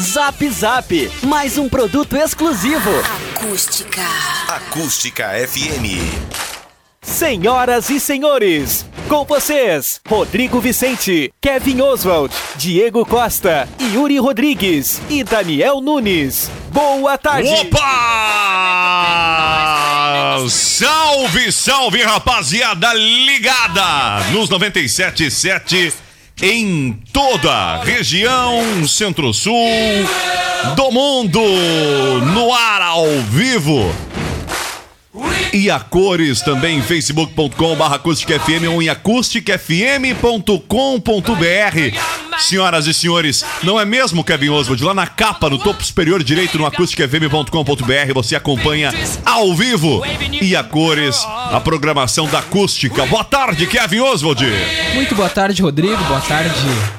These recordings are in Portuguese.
Zap Zap, mais um produto exclusivo. Acústica. Acústica FM. Senhoras e senhores, com vocês, Rodrigo Vicente, Kevin Oswald, Diego Costa, Yuri Rodrigues e Daniel Nunes. Boa tarde. Opa! Salve, salve, rapaziada ligada nos 97.7 em toda a região centro-sul do mundo, no ar ao vivo. E a cores também, facebook.com barra acústicafm ou em acústicafm.com.br. Senhoras e senhores, não é mesmo, Kevin Oswald? Lá na capa, no topo superior direito, no acústicafm.com.br, você acompanha ao vivo e a cores, a programação da acústica. Boa tarde, Kevin Oswald. Muito boa tarde, Rodrigo. Boa tarde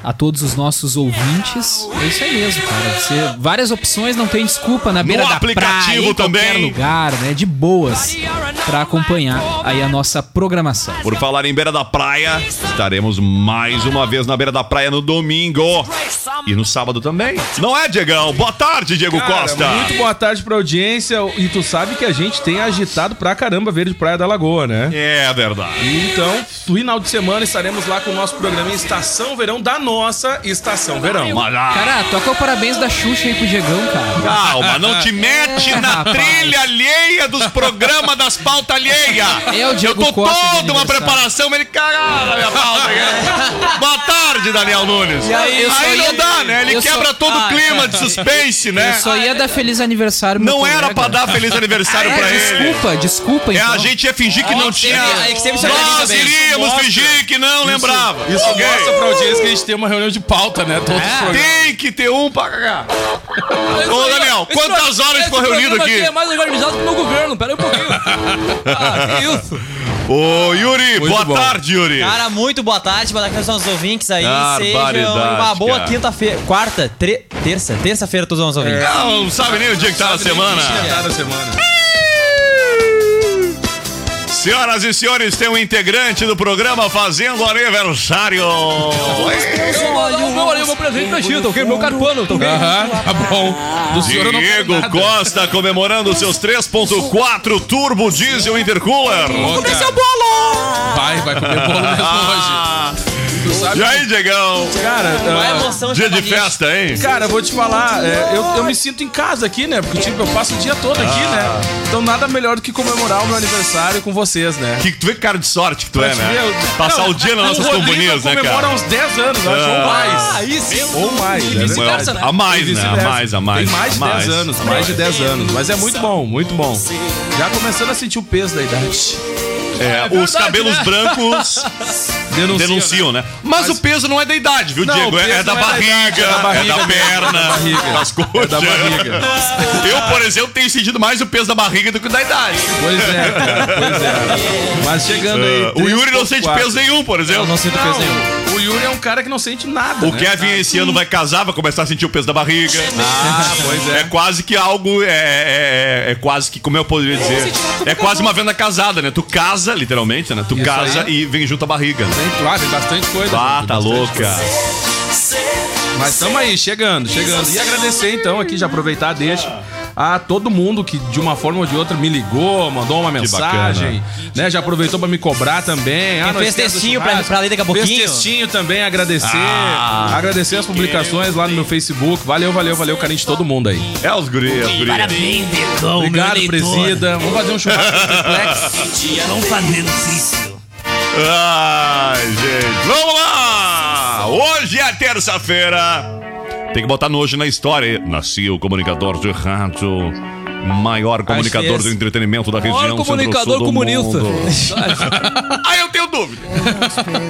a todos os nossos ouvintes. É isso aí mesmo, cara. Você, várias opções, não tem desculpa na beira No da aplicativo praia, em qualquer também. lugar, né? De boas para acompanhar aí a nossa programação. Por falar em beira da praia, estaremos mais uma vez na beira da praia no domingo. E no sábado também. Não é, Diegão? Boa tarde, Diego Cara, Costa. Muito boa tarde pra audiência. E tu sabe que a gente tem agitado pra caramba Verde Praia da Lagoa, né? É verdade. Então, final de semana estaremos lá com o nosso programa em Estação Verão da nossa Estação Verão. Ah, Cara, toca o parabéns da Xuxa aí pro Diegão, cara. Calma, não te mete na Rapaz. trilha alheia dos programas das pautas alheias. É o Diego Eu tô Costa toda uma preparação, mas ele cagou na minha pauta. aqui. Boa tarde, Daniel Nunes. E aí, eu aí ia- não dá, né? Ele eu só- quebra todo o Ah, clima de suspense, né? Eu só ia dar feliz aniversário Não era colega. pra dar feliz aniversário É, pra ele. desculpa, desculpa, É, então. a gente ia fingir que não tinha. é que organiza Nós iríamos fingir que não lembrava. Isso mostra pra audiência que a gente tem uma reunião de pauta, né? Todos os programas. Tem que ter um pra cagar. Ô, Daniel, quantas horas ficou reunido aqui? é mais organizado que o meu governo, pera aí um pouquinho. ah, que isso? Ô, Yuri, Muito boa bom. tarde, Yuri. Cara, muito boa tarde, boa tarde aos nossos ouvintes aí. Sejam uma boa quinta-feira, quarta, tre- terça, terça-feira todos os nossos ouvintes. Não, não sabe nem o dia que tá na semana. Tá na semana. Senhoras e senhores, tem um integrante do programa fazendo aniversário. O meu o meu presente pra ti, tá ok? Meu carpano, tá ok? Aham, tá bom. Do senhor Diego. Costa comemorando seus 3.4 Turbo Diesel Intercooler. Vamos comer seu bolo! Vai, vai comer bolo mesmo Ah, hoje. Tu sabe e aí, Diegão? Cara, ah, emoção Dia de festa, hein? Cara, eu vou te falar, é, eu, eu me sinto em casa aqui, né? Porque, tipo, eu passo o dia todo aqui, Ah. né? Então nada melhor do que comemorar o meu aniversário com vocês, né? Que tu vê que cara de sorte que tu é, né? ver, eu- Passar Não, o dia nas nossas Rodrigo companhias, né, comemora cara? uns 10 anos, eu acho, Ah. ou mais. Ah, isso. Ou mais, é vice-versa, verdade. né? A mais, E né? A mais, a mais. Tem mais de a 10 anos, mais de 10 anos. Mas é muito bom, muito bom. Já começando a sentir o peso da idade. É, os cabelos né? brancos Denuncia, denunciam, né? Mas, o peso não é da idade, viu, Não, Diego? É, é da é da barriga, é da é barriga da mesmo, perna, é da barriga. das coxas. É da barriga. Eu, por exemplo, tenho sentido mais o peso da barriga do que da idade. Pois é, cara, pois é. Mas chegando aí. Uh, o Yuri não sente 3.4. peso nenhum, por exemplo. Eu não sinto peso nenhum. O Yuri é um cara que não sente nada. O né? Kevin esse ano vai casar, vai começar a sentir o peso da barriga. Ah, pois é. É quase que algo. É, é, é- é quase que, como eu poderia dizer? É quase uma venda casada, né? Tu casa, literalmente, né? Tu Isso casa aí. e vem junto a barriga. Né? Tem, claro, tem bastante coisa. Ah, tá louca. coisa. Mas estamos aí, chegando, chegando. E agradecer então aqui, já aproveitar, deixa. A todo mundo que de uma forma ou de outra me ligou, mandou uma mensagem, né? Já aproveitou pra me cobrar também. Ah, fez textinho pra- pra ler daqui a pouquinho. Fez textinho também, agradecer. Ah. agradecer as publicações lá no meu Facebook. Valeu, valeu, valeu, carinho de todo mundo aí. É os guri, é os guri. Parabéns, Diegão, Obrigado, presida. Vamos fazer um churrasco triplex. Vamos fazendo isso. Ai, gente. Vamos lá! Hoje é terça-feira. Tem que botar nojo na história. Nasci o comunicador de rádio. Maior comunicador do entretenimento da região. Maior comunicador centro-sul do comunista. mundo. Aí eu tenho dúvida.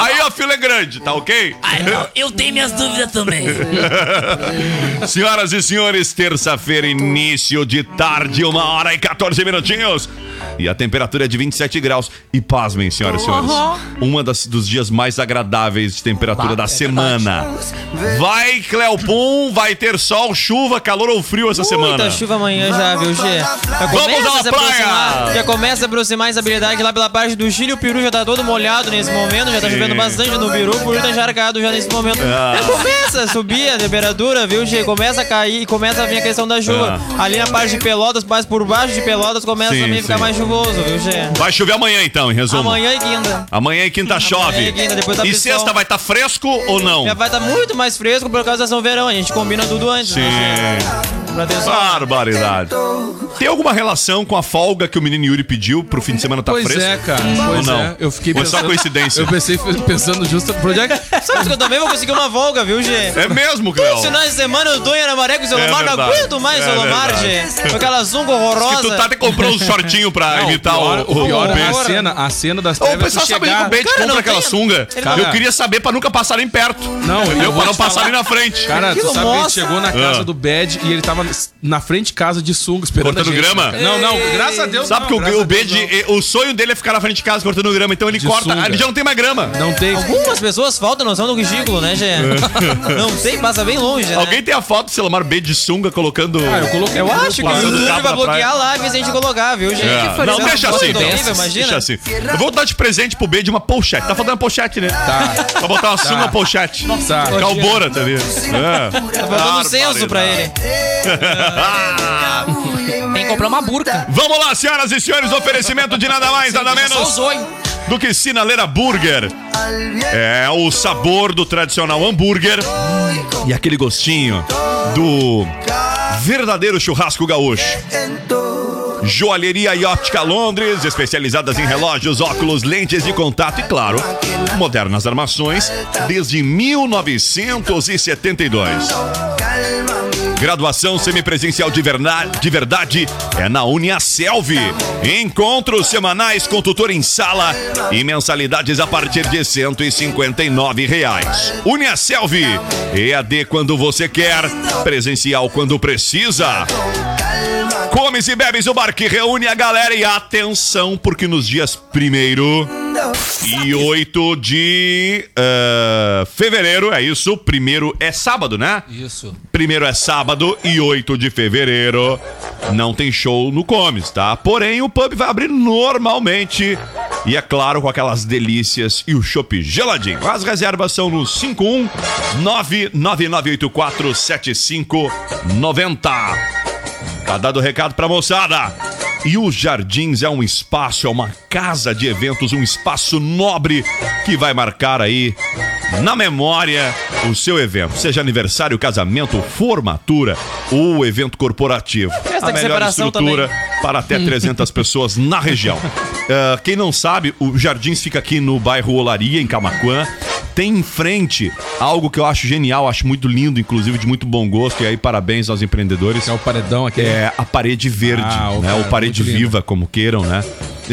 Aí a fila é grande, tá ok? Ai, não, eu tenho minhas dúvidas também. Senhoras e senhores, terça-feira, início de tarde, uma hora e 14 minutinhos. E a temperatura é de 27 graus. E pasmem, senhoras e senhores. Uma das, dos dias mais agradáveis de temperatura da semana. Vai, Cleopum, vai ter sol, chuva, calor ou frio essa semana? Muita chuva amanhã já, viu, Gê? Já Vamos à praia! Já começa a aproximar essa habilidade lá pela parte do Chile. O peru já tá todo molhado nesse momento. Já tá chovendo bastante no peru. O peru tá encharcado já nesse momento. Ah. Já começa a subir a temperatura, viu, Gê? Começa a cair e começa a vir a questão da chuva. Ali na parte de Pelotas, mais por baixo de Pelotas, começa Sim, a ficar sim. mais chuvoso, viu, Gê? Vai chover amanhã então, em resumo. Amanhã e quinta. Amanhã e quinta chove. e quinta, depois tá e sexta vai estar fresco ou não? Já vai estar muito mais fresco por causa da São Verão. A gente combina tudo antes, Sim. né, Barbaridade. Tem alguma relação com a folga que o menino Yuri pediu pro fim de semana tá Pois fresco? é, cara. Ou Pois não? é. Eu fiquei Foi só coincidência. Eu pensei pensando justo pro dia que. Sabe que eu também vou conseguir uma folga, viu, Gê? É mesmo, os finais de semana eu tô em Aramaré com o Solomar, não verdade. aguento mais É Solomar, verdade. Gê. Com aquela zunga horrorosa. Que tu tá te comprou um shortinho pra Não, imitar o pior, o, o pior é a cena, a cena das Ô, o trevas. pessoal tu sabe chegar- que o Cara, compra não aquela tem- sunga. Não- eu queria saber pra nunca passarem perto. Não, eu pra não passarem na frente. Cara, tu sabe que chegou na casa Ah. do Bad e ele tava na frente de casa de sunga esperando Cortando a gente. grama? Não, não, graças a Deus Sabe não, que o, o Bede, o sonho dele é ficar na frente de casa cortando grama, então ele De corta, sunga. ele já não tem mais grama. Não, tem. Algumas pessoas faltam noção do ridículo, né, Gê? não sei, passa bem longe, né? Alguém tem a foto do Selomar B de sunga colocando. Ah, eu coloquei. Eu acho que o Passando YouTube cabo vai bloquear a live se a gente colocar, viu, gente? É. Não, deixa assim, então. Imagina. Deixa assim. Eu vou dar de presente pro B de uma pochete. Tá faltando uma pochete, né? Tá. Pra botar uma sunga pochete. Tá. Calbora, tá ligado? É. Tá faltando um censo pra ele. Tem que comprar uma burca. Vamos lá, senhoras e senhores, oferecimento de nada mais, nada menos do que Sinaleira Burger. É o sabor do tradicional hambúrguer e aquele gostinho do verdadeiro churrasco gaúcho. Joalheria e óptica Londres, especializadas em relógios, óculos, lentes de contato e, claro, modernas armações desde 1972. Graduação semipresencial de, verna- de verdade é na Uniaselv. Encontros semanais com tutor em sala e mensalidades a partir de 159 reais. Uniaselv, EAD quando você quer, presencial quando precisa. Comes e bebes o bar que reúne a galera e atenção, porque nos dias 1 e 8 de eh, fevereiro, é isso, primeiro é sábado, né? Isso. Primeiro é sábado e 8 de fevereiro não tem show no Comes, tá? Porém, o pub vai abrir normalmente. E é claro, com aquelas delícias e o chopp geladinho. As reservas são no 51 99984 7590. Tá dado o recado pra moçada. E os Jardins é um espaço, é uma casa de eventos, um espaço nobre que vai marcar aí na memória o seu evento, seja aniversário, casamento, formatura ou evento corporativo. Festa a melhor estrutura para até 300 pessoas na região. Ah, quem não sabe, o Jardins fica aqui no bairro Olaria, em Camaquã. Tem em frente algo que eu acho genial, acho muito lindo, inclusive de muito bom gosto. E aí, parabéns aos empreendedores. É o paredão aqui. É a parede verde, Ah, o né? cara, Ou parede muito lindo. viva, como queiram, né?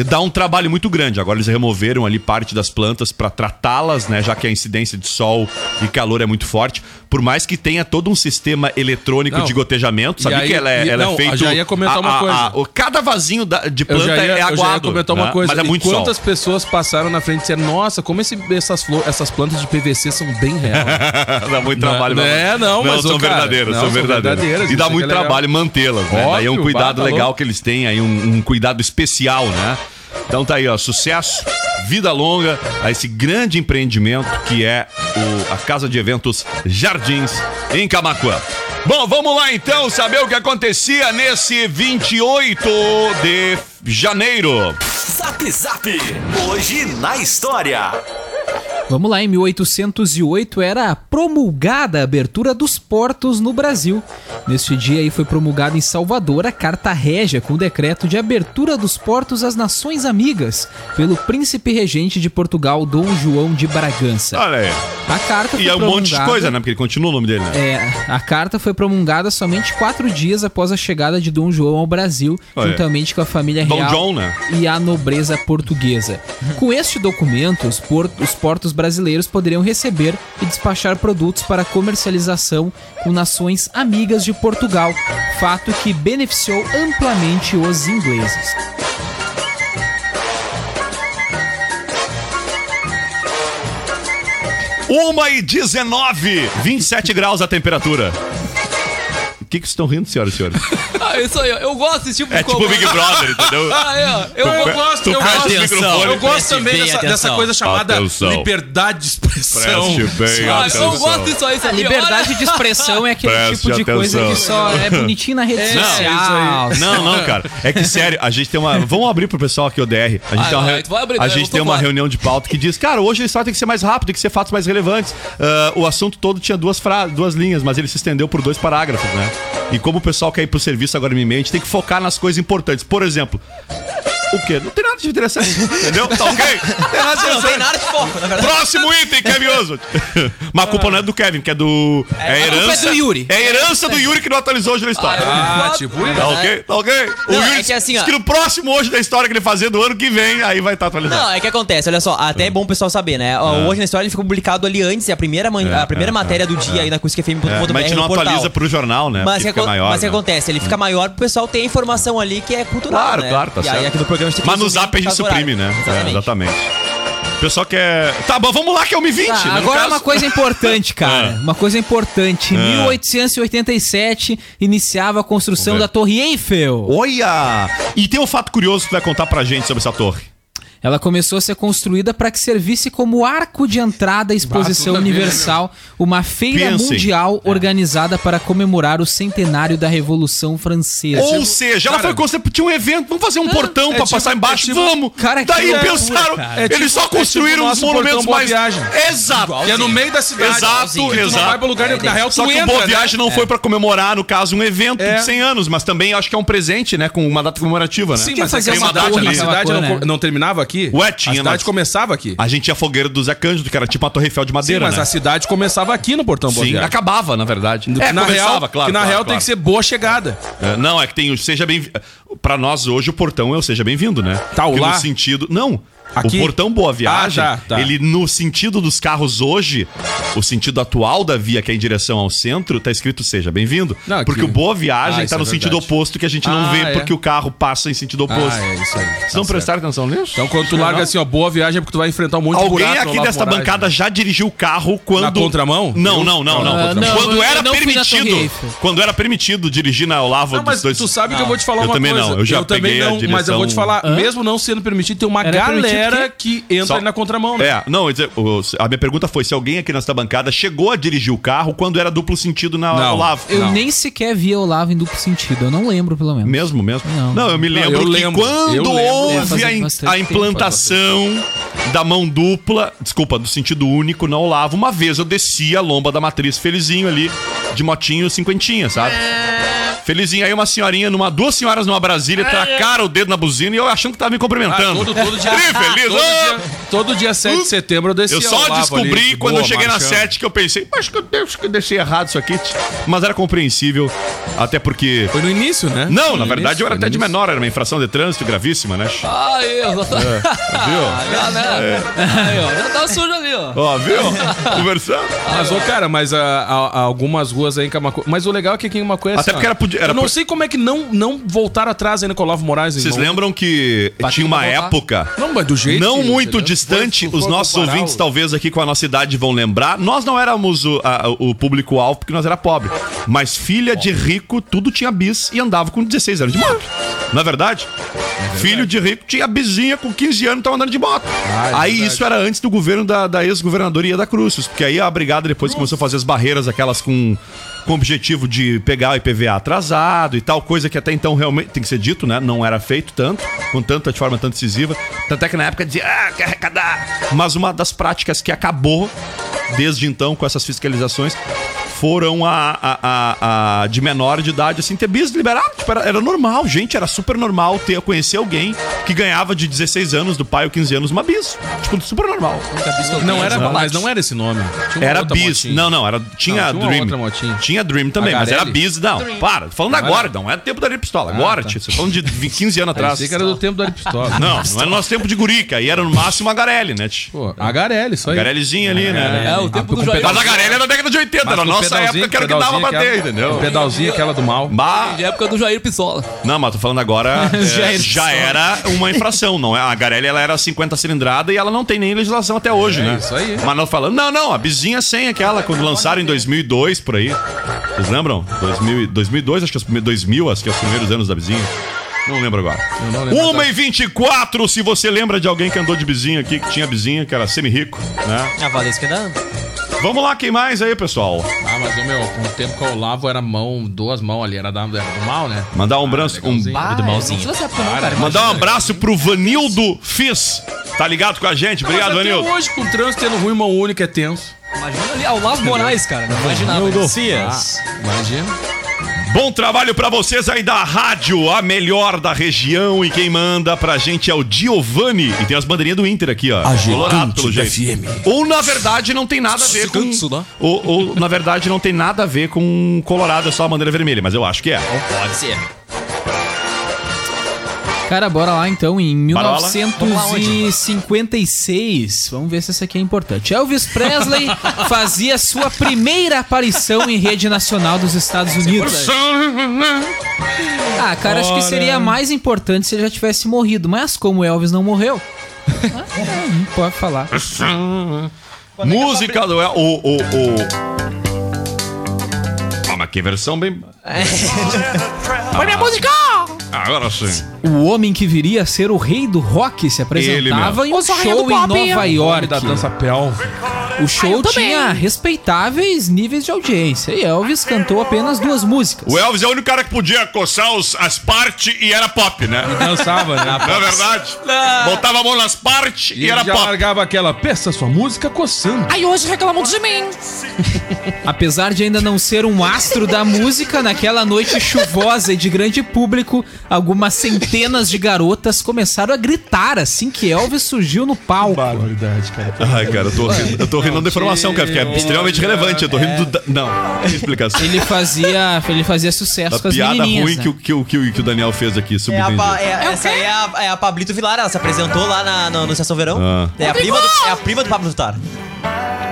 Dá um trabalho muito grande. Agora eles removeram ali parte das plantas para tratá-las, né? Já que a incidência de sol e calor é muito forte. Por mais que tenha todo um sistema eletrônico Não. de gotejamento, E sabia aí- que ela é, e- ela não, é feito. já ia comentar uma coisa. o- cada vasinho da- de Eu planta já, ia, é eu já ia aguado. comentar uma né? coisa. Mas é E muito quantas sol. pessoas passaram na frente e disseram, nossa, como esse- essas, flor, essas plantas de PVC são bem reais. dá muito Não, trabalho. não é, não, mas, são ô, cara, verdadeiras, não, são são verdadeiras. verdadeiras, E dá é muito é trabalho mantê-las, né? Daí é um Óbvio, cuidado legal que eles têm aí, um, um cuidado especial, né? Então tá aí, ó, sucesso, vida longa a esse grande empreendimento que é o- a Casa de Eventos Jardins em Camacuã. Bom, vamos lá então saber o que acontecia nesse 28 de janeiro. Zap Zap. Hoje na história. Vamos lá, em 1808 era promulgada a abertura dos portos no Brasil. Neste dia aí foi promulgada em Salvador a Carta Régia com o decreto de abertura dos portos às nações amigas pelo príncipe regente de Portugal, Dom João de Bragança. Olha aí. A carta foi E é um monte de promulgada- coisa, né? Porque ele continua o nome dele, né? É, a carta foi promulgada somente quatro dias após a chegada de Dom João ao Brasil, Olha. juntamente com a família Dom real John, né? e a nobreza portuguesa. Com este documento, os portos brasileiros poderiam receber e despachar produtos para comercialização com nações amigas de Portugal, fato que beneficiou amplamente os ingleses. Uma e 19, 27 graus a temperatura. O que que vocês estão rindo, senhoras e senhores? Ah, isso aí, ó. Eu gosto desse tipo de É tipo comando. Big Brother, entendeu? Ah, é, ó. Eu, eu gosto, eu gosto, o microfone. eu gosto Preste também bem dessa, atenção. dessa coisa chamada Atenção. liberdade de expressão. Preste bem Ah, eu atenção. gosto disso aí, A sabia? liberdade de expressão é aquele Preste tipo de coisa atenção. que só é bonitinho na rede É, social. Não, não, cara. É que sério, a gente tem uma. Vamos abrir pro pessoal aqui o DR. A gente Vai, tem uma, vai, re- tu vai abrir, a eu gente tô tem uma fora. reunião de pauta que diz, cara, hoje a história tem que ser mais rápido, tem que ser fatos mais relevantes. Ah, o assunto todo tinha duas, fra... duas linhas, mas ele se estendeu por dois parágrafos, né? E como o pessoal quer ir pro serviço agora em meio, a gente tem que focar nas coisas importantes. Por exemplo. O quê? Não tem nada de interessante, entendeu? Tá ok? Não tem nada de Não tem nada de foco, na verdade. Próximo item, Kevin Oswald. Mas a culpa não é do Kevin, que é do. É, a a culpa herança. é do Yuri. É a herança do Yuri que não atualizou hoje na história. Ah, tipo isso. Tá ok? Tá ok? O Não, Yuri é que assim, diz ó. que no próximo hoje da história que ele fazer do ano que vem, aí vai estar atualizado. Não, é que acontece, olha só, até é bom o pessoal saber, né? Hoje na história ele ficou publicado ali antes, é a primeira, man- a primeira matéria do dia aí na cusquefm.com.br É, mas a gente não atualiza pro jornal, né? Mas o que maior. mas que né? acontece? Ele fica maior pro pessoal ter a informação ali que é cultural, Claro, né? claro, tá e aí certo. aqui no programa que Mas no zap a gente suprime, né? Exatamente. É, exatamente. O pessoal quer. Tá bom, vamos lá que é o Mi 20. Tá, né? Agora caso- uma coisa importante, cara. Ah. Uma coisa importante. Em Ah. 1887 iniciava a construção da Torre Eiffel. Olha! E tem um fato curioso que tu vai contar pra gente sobre essa torre. Ela começou a ser construída para que servisse como arco de entrada à Exposição Universal, uma feira Pensem. mundial organizada para comemorar o centenário da Revolução Francesa. Ou seja, ela cara- foi construída. Tinha um evento, vamos fazer um portão é pra tipo- passar embaixo? é tipo- vamos! Cara, que Daí loucura, pensaram. cara. É eles tipo- só é tipo construíram o os nosso monumentos mais. Viagem. Exato! Que é no meio da cidade. Exato, tu não exato. vai pra lugar. Na real, Só que o Boa né? Viagem não foi pra comemorar, no caso, um evento É. de 100 anos, mas também acho que é um presente, né? Com uma data comemorativa, né? Sim, mas é fazer uma a cidade, torre a cidade né? não terminava aqui? Ué, A tinha, cidade mas- começava aqui. A gente tinha a fogueira do Zé Cândido, que era tipo uma Torre Eiffel de Sim, madeira, mas né? a cidade começava aqui no Portão Sim, acabava, na verdade. Que É, na começava, real, claro. que na claro, real claro. tem que ser boa chegada. É, não, é que tem o Seja Bem... Pra nós hoje o portão é o Seja Bem-vindo, né? Tá, o lá? no sentido... Não, Aqui? o portão Boa Viagem, Ah, tá, tá. ele no sentido dos carros hoje, o sentido atual da via que é em direção ao centro, tá escrito Seja Bem-vindo. Não, aqui- Porque o Boa Viagem Ah, tá no é sentido oposto que a gente não Ah, vê é. porque o carro passa em sentido oposto. Ah, é isso aí. Vocês não prestaram atenção nisso? Então quando tu larga assim, ó, boa viagem é porque tu vai enfrentar um monte de Alguém buraco no aqui desta bancada né? já dirigiu o carro quando. Na contramão? Não, Eu? não, não, não. Ah, não, quando eu- era eu não permitido. Quando era permitido dirigir na Olavo Não, mas dos dois. tu sabe que eu vou te falar Eu uma também coisa. não, eu já também peguei a não, mas eu direção- vou te falar, mesmo não sendo permitido, tem uma galera o que entra Só- na contramão, né? É, não, o- a minha pergunta foi se alguém aqui nesta bancada chegou a dirigir o carro quando era duplo sentido na Não. Olavo. Eu Não. nem sequer via Olavo em duplo sentido. Eu não lembro, pelo menos. Mesmo, mesmo? Não. eu me Não, lembro eu que lembro, quando lembro. É, houve a, a tempo, implantação da mão dupla, desculpa, do sentido único na Olavo, uma vez eu desci a lomba da matriz felizinho ali, de motinho cinquentinha, sabe? Felizinho, aí uma senhorinha, numa, duas senhoras numa Brasília, tracaram o dedo na buzina e eu achando que tava me Ah, cumprimentando. todo, todo dia, feliz, todo, ah! dia, todo dia 7 de setembro eu desci Eu só descobri ali, de quando boa, eu cheguei marchando. na 7 que eu pensei, acho que eu, acho que eu deixei errado isso aqui. tch." Mas era compreensível, até porque. Foi no início, né? Não, Foi na verdade início, eu era até de início. menor, era uma infração de trânsito gravíssima, né? Aí, ó. Viu? Já, né? Aí, ó. Já tá sujo ali, ó. Ó, viu? Conversando. Mas, ô, cara, mas ah, ah, ah, algumas ruas aí em Camacuã. Mas o legal é que aqui em Camacuã é Até assim, porque ó, era podia- era Eu não sei como é que não, não voltaram atrás ainda com o Olavo Moraes. Vocês lembram que tinha uma época. Não, mas do jeito. Não que- muito distante, for os nossos ouvintes, o- talvez aqui com a nossa idade, vão lembrar. Nós não éramos o, a- o público-alvo porque nós era pobre. Mas filha de rico, tudo tinha bis e andava com 16 anos de moto. Não é verdade? Filho de rico tinha bizinha com 15 anos e tava andando de moto. Ah, é aí verdade. isso era antes do governo da, da ex-governadoria da Cruz. Porque aí a brigada depois começou a fazer as barreiras, aquelas com, com o objetivo de pegar o IPVA atrasado e tal, coisa que até então realmente tem que ser dito, né? Não era feito tanto, com tanta de forma tão decisiva. Tanto é que na época dizia, ah, quer arrecadar. Mas uma das práticas que acabou desde então com essas fiscalizações foram a, a, a- a de menor de idade, assim, ter bis liberado. Tipo, era, era normal, gente, era super normal ter conhecer alguém que ganhava de 16 anos do pai ou 15 anos uma bis. Tipo, super normal. Não era, mas não era esse nome. Era bis. motinha. Não, não, era, tinha Não, tinha Dream. outra motinha. Tinha Dream também, mas era bis. Não, para. tô Falando Não agora, era? não é tempo da Ari Pistola. Agora, tá. tio. Você falando de 20, 15 anos atrás. Pensei que era do tempo da Pistola. Não, não é no nosso tempo de gurica. Aí era no máximo a Garelli, né, tio? Pô, a Garelli, isso A aí. Garellizinha ali, né? É, o tempo com do. Mas a Garelli era da década de 80, Mas era nossa pedalzinho, época que era o que dava pra pedalzinho, ter, aquela- entendeu? Pedalzinho aquela do mal. Bah, De época do Jair Pissola. Não, mas tô falando agora. é, já era uma infração, não é? A Garelli ela era 50 cilindrada e ela não tem nem legislação até hoje, É né? isso aí. Mas não falando. Não, não, a bizinha sem aquela, quando lançaram em 2002 por aí. Vocês lembram? 2000, 2002, acho que é os primeiros. 2000, acho que é os primeiros anos da bizinha. Não lembro agora. Não lembro 1 e 24 se você lembra de alguém que andou de bizinha aqui, que tinha bizinha, que era semi-rico, né? A Valesca ainda. Vamos lá, quem mais aí, pessoal? Ah, mas o meu, com o tempo que eu lavo era mão, duas mãos ali, era da, era do mal, né? Mandar um abraço. Um, legalzinho. do malzinho. Não essa época não, cara. mandar um abraço pro Vanildo Fiz. Tá ligado com a gente? Obrigado, Vanildo. hoje, com o trânsito tendo ruim, mão única é tenso. Imagina ali, ah, o Lavo Moraes, cara. Não imaginava. Cias. Imagina. Bom trabalho pra vocês aí da rádio, a melhor da região. E quem manda pra gente é o Giovanni. E tem as bandeirinhas do Inter aqui, ó. Colorado, pelo jeito. Ou na verdade não tem nada a ver com. Ganso, né? Ou, ou, na verdade não tem nada a ver com Colorado, é só a bandeira vermelha, mas eu acho que é. Pode ser. Cara, bora lá então, em Bora lá. 1956. Vamos ver se essa aqui é importante. Elvis Presley fazia sua primeira aparição em rede nacional dos Estados Unidos. Ah, cara, acho que seria mais importante se ele já tivesse morrido, mas como Elvis não morreu, não pode falar. Música do. El- O. o, o... Ah, mas que versão bem. Foi minha música! Agora sim. O homem que viria a ser o rei do rock se apresentava em um show em. Nova York. Da dança pélvica. O show também. tinha respeitáveis níveis de audiência e Elvis cantou apenas duas músicas. O Elvis é o único cara que podia coçar os- as partes e era pop, né? Dançava, né? Não é verdade? Botava a mão nas partes E e, era já pop. largava aquela, peça sua música coçando. Aí hoje reclamam de mim. Apesar de ainda não ser um astro da música, naquela noite chuvosa e de grande público, algumas centenas de garotas começaram a gritar assim que Elvis surgiu no palco. Barbaridade, cara. Ai, cara, eu tô rindo, eu tô rindo da informação, cara, que é extremamente relevante. Eu tô rindo do. da- Não, que explicação. Ele fazia, ele fazia sucesso A com as piada menininhas, ruim né? que, o- que, o- que, o- que o Daniel fez aqui, É a pa- é- essa aí é a, é a Pablito Vilar, ela se apresentou lá na, no, no Estação Verão. Ah. É, a prima do, é a prima do Pablo Vittar.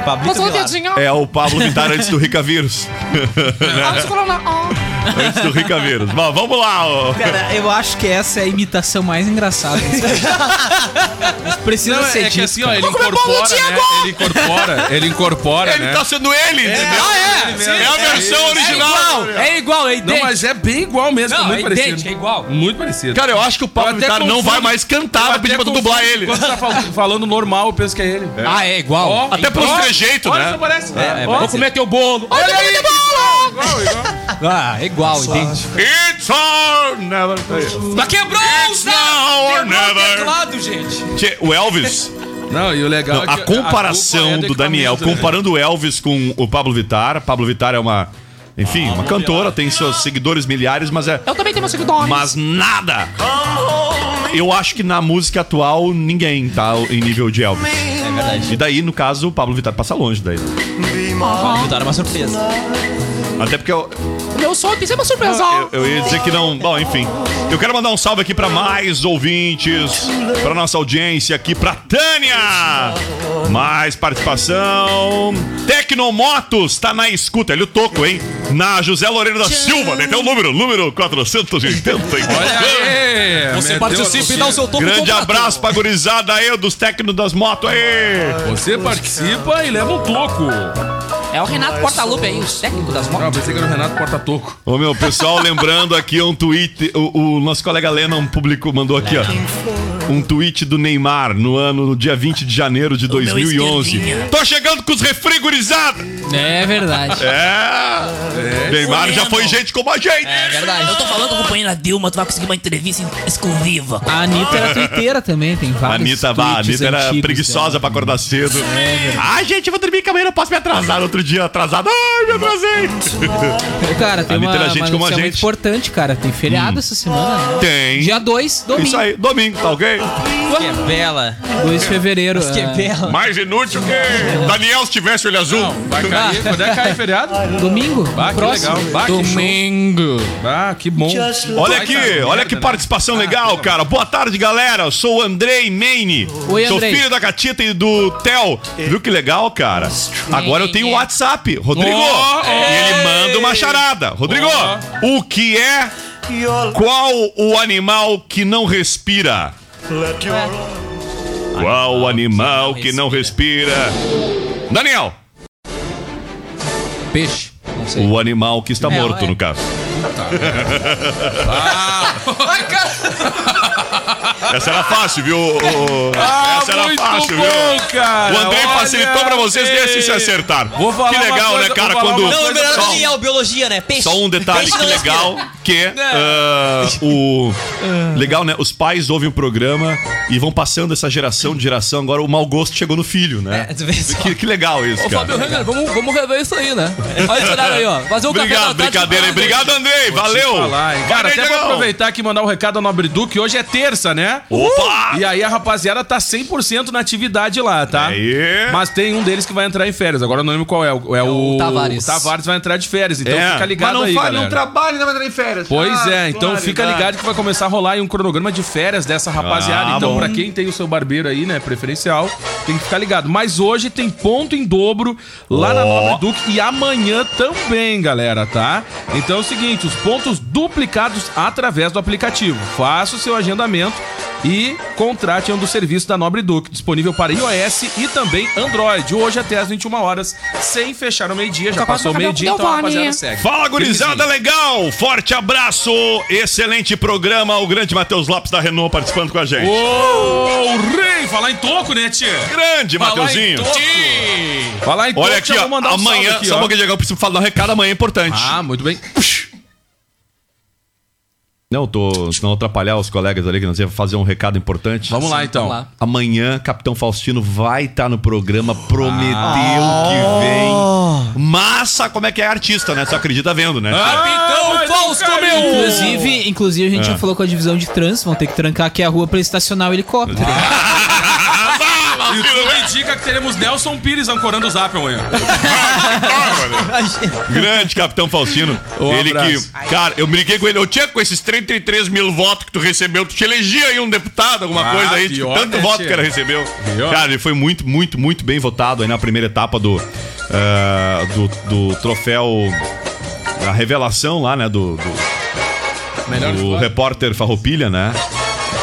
Pablito Passou um Vilar. dedinho. É o Pablo Vittar antes do Rica Vírus. Vamos colocar- ó. antes do Rica Vírus. Bom, vamos lá, ó. Cara, eu acho que essa é a imitação mais engraçada. Precisa Não, ser é que dito, assim, ó, ele bolo, incorpora, né? Ele incorpora, ele incorpora, Ele né? tá sendo ele, entendeu? Ah, é? Sim, É a versão original. É igual, é Não, idêntico. mas é bem igual mesmo, Não, é muito é parecido. idêntico, é igual. Muito parecido. Cara, eu acho que o Pablo Eu até Vittar não confundo- vai mais cantar, vai pedir pra tu dublar ele. Quando tá fal- falando normal, eu penso que é ele. Ah, é igual. Ó, Até ó, trejeitos, olha né? só, parece. É, é, Ó, Vou comer teu bolo. Olha aí, igual, igual. Ah, é igual, idêntico. It's all never. Mas quebrou It's now or never. teclado, gente. O Elvis, Não, e o legal não, é a que culpa comparação é do Daniel, né? comparando o Elvis com o Pablo Vittar. Pablo Vittar é uma, enfim, uma cantora, tem seus seguidores milhares, mas é. Eu também tenho meus seguidores. Mas nada! Eu acho que na música atual ninguém tá em nível de Elvis. É verdade. E daí, no caso, o Pablo Vittar passa longe daí. Pablo Vittar é uma surpresa. Até porque eu, O meu sonho tem ser uma surpresa. eu, eu ia dizer que não. Bom, enfim. Eu quero mandar um salve aqui pra mais ouvintes, pra nossa audiência aqui, pra Tânia! Mais participação. Tecnomotos tá na escuta. Ele o toco, hein? Na José Loureiro da Silva. Até o número, número 484. Olha aí! Você meteu participa e dá o seu topo Grande completo. abraço pra gurizada aí, dos técnicos das motos aí. Você participa e leva um toco. É o Renato Portaluppi aí, o técnico das Não, motos. pensei que era o Renato Porta-Toco. Ô meu, pessoal, lembrando aqui um tweet, o, o nosso colega Lennon publicou, mandou aqui, ó. Um tweet do Neymar no ano, no dia 20 de janeiro de 2011. Tô chegando com os refrigorizada! É verdade. É! Neymar já foi gente como a gente! É verdade. Eu tô falando com a companheira Dilma, tu vai conseguir uma entrevista exclusiva. A Anitta era twitteira também, tem A vários Anitta, bah, Anitta era antigos preguiçosa dela. pra acordar cedo. ah, gente, eu vou dormir com a manhã, não posso me atrasar no outro outro dia atrasado. Ai, me atrasei. Cara, tem Ali uma, tem a gente uma como a gente. importante, cara. Tem feriado essa semana, né? Tem. Dia 2, domingo. Isso aí, domingo, tá ok? Que é bela. 2 de fevereiro. Que é ah, bela. Mais inútil que Daniel se tivesse olho azul. Vai cair. Quando é que cai feriado? Domingo? Bah, que próximo. legal. Bah, que show. Domingo. Ah, que bom. Olha Vai, aqui, olha que né? participação legal, cara. Boa tarde, galera. Eu sou o Andrei Maine. Oi, Sou Andrei. filho da Catita e do Theo. Viu que legal, cara? Agora eu tenho o WhatsApp. Rodrigo. Oh, E ele manda uma charada. Rodrigo, o que é qual o animal que não respira? Qual o animal que não respira? Daniel. Peixe. Não sei. O animal que está É, morto, é. no caso. Ai, cara. Essa era fácil, viu? Ah, Essa era muito fácil, bom, viu? cara. O Andrei facilitou pra vocês, deixa se acertar. Vou falar que legal, coisa, né, cara? Quando. Não, o melhor só, Daniel, biologia, né? Peixe. só um detalhe que legal, que ah, o legal, né? Os pais ouvem o programa e vão passando essa geração de geração. Agora o mau gosto chegou no filho, né? É. Que, que legal isso, Ô, Fábio cara. Renner, vamos, vamos rever isso aí, né? Olha esse horário aí, ó. Fazer um café da Obrigado, brincadeira aí. Obrigado, Andrei. Valeu. Falar? Cara, Valeu, até vou aproveitar aqui e mandar um recado ao Nobre Duque. Hoje é terça, né? Opa! E aí a rapaziada tá 100% na atividade lá, tá? Aí. Mas tem um deles que vai entrar em férias. Agora eu não lembro qual é. É o, o Tavares. O Tavares vai entrar de férias. Então É. fica ligado aí, galera. trabalho, não vai entrar em férias. Pois é, então fica ligado que vai começar a rolar aí um cronograma de férias dessa rapaziada. Ah, então, bom. pra quem tem o seu barbeiro aí, né, preferencial, tem que ficar ligado. Mas hoje tem ponto em dobro lá na Ó. Nobre Duque e amanhã também, galera, tá? Então é o seguinte, os pontos duplicados através do aplicativo. Faça o seu agendamento e contrate um dos serviços da Nobre Duque, disponível para iOS e também Android. Hoje até às 21 horas, sem fechar o meio-dia. Já passou o meio-dia, então a rapaziada segue. Fala, gurizada, legal! Forte abraço! Excelente programa. O grande Matheus Lopes da Renault participando com a gente. Ô, o rei! Falar em toco, né, tia? Grande, Falar Mateuzinho. em toco. Falar em toco, Olha aqui, já ó. vou mandar Amanhã, aqui, só um pouquinho, eu preciso falar um recado amanhã importante. Ah, muito bem. Não, tô. Senão atrapalhar os colegas ali que nós ia fazer um recado importante. Vamos lá, então. Vamos lá. Amanhã, Capitão Faustino vai estar no programa, prometeu Ah. que vem. Massa, como é que é artista, né? Você acredita vendo, né? Capitão Ai, Fausto, meu! Inclusive, inclusive, a gente É. já falou com a divisão de trânsito, vão ter que trancar aqui a rua pra estacionar o helicóptero. E tudo indica que teremos Nelson Pires ancorando o zap amanhã. Grande Capitão Faustino. Um ele abraço. que. Cara, eu brinquei com ele. Eu tinha com esses 33 mil votos que tu recebeu. Tu te elegia aí um deputado, alguma Ah, coisa aí. pior, Tipo, tanto né, voto tia? que ele recebeu. Pior. Cara, ele foi muito, muito, muito bem votado aí na primeira etapa do. ah, do, do troféu. A revelação lá, né? Do. do Melhor o repórter Farroupilha, né?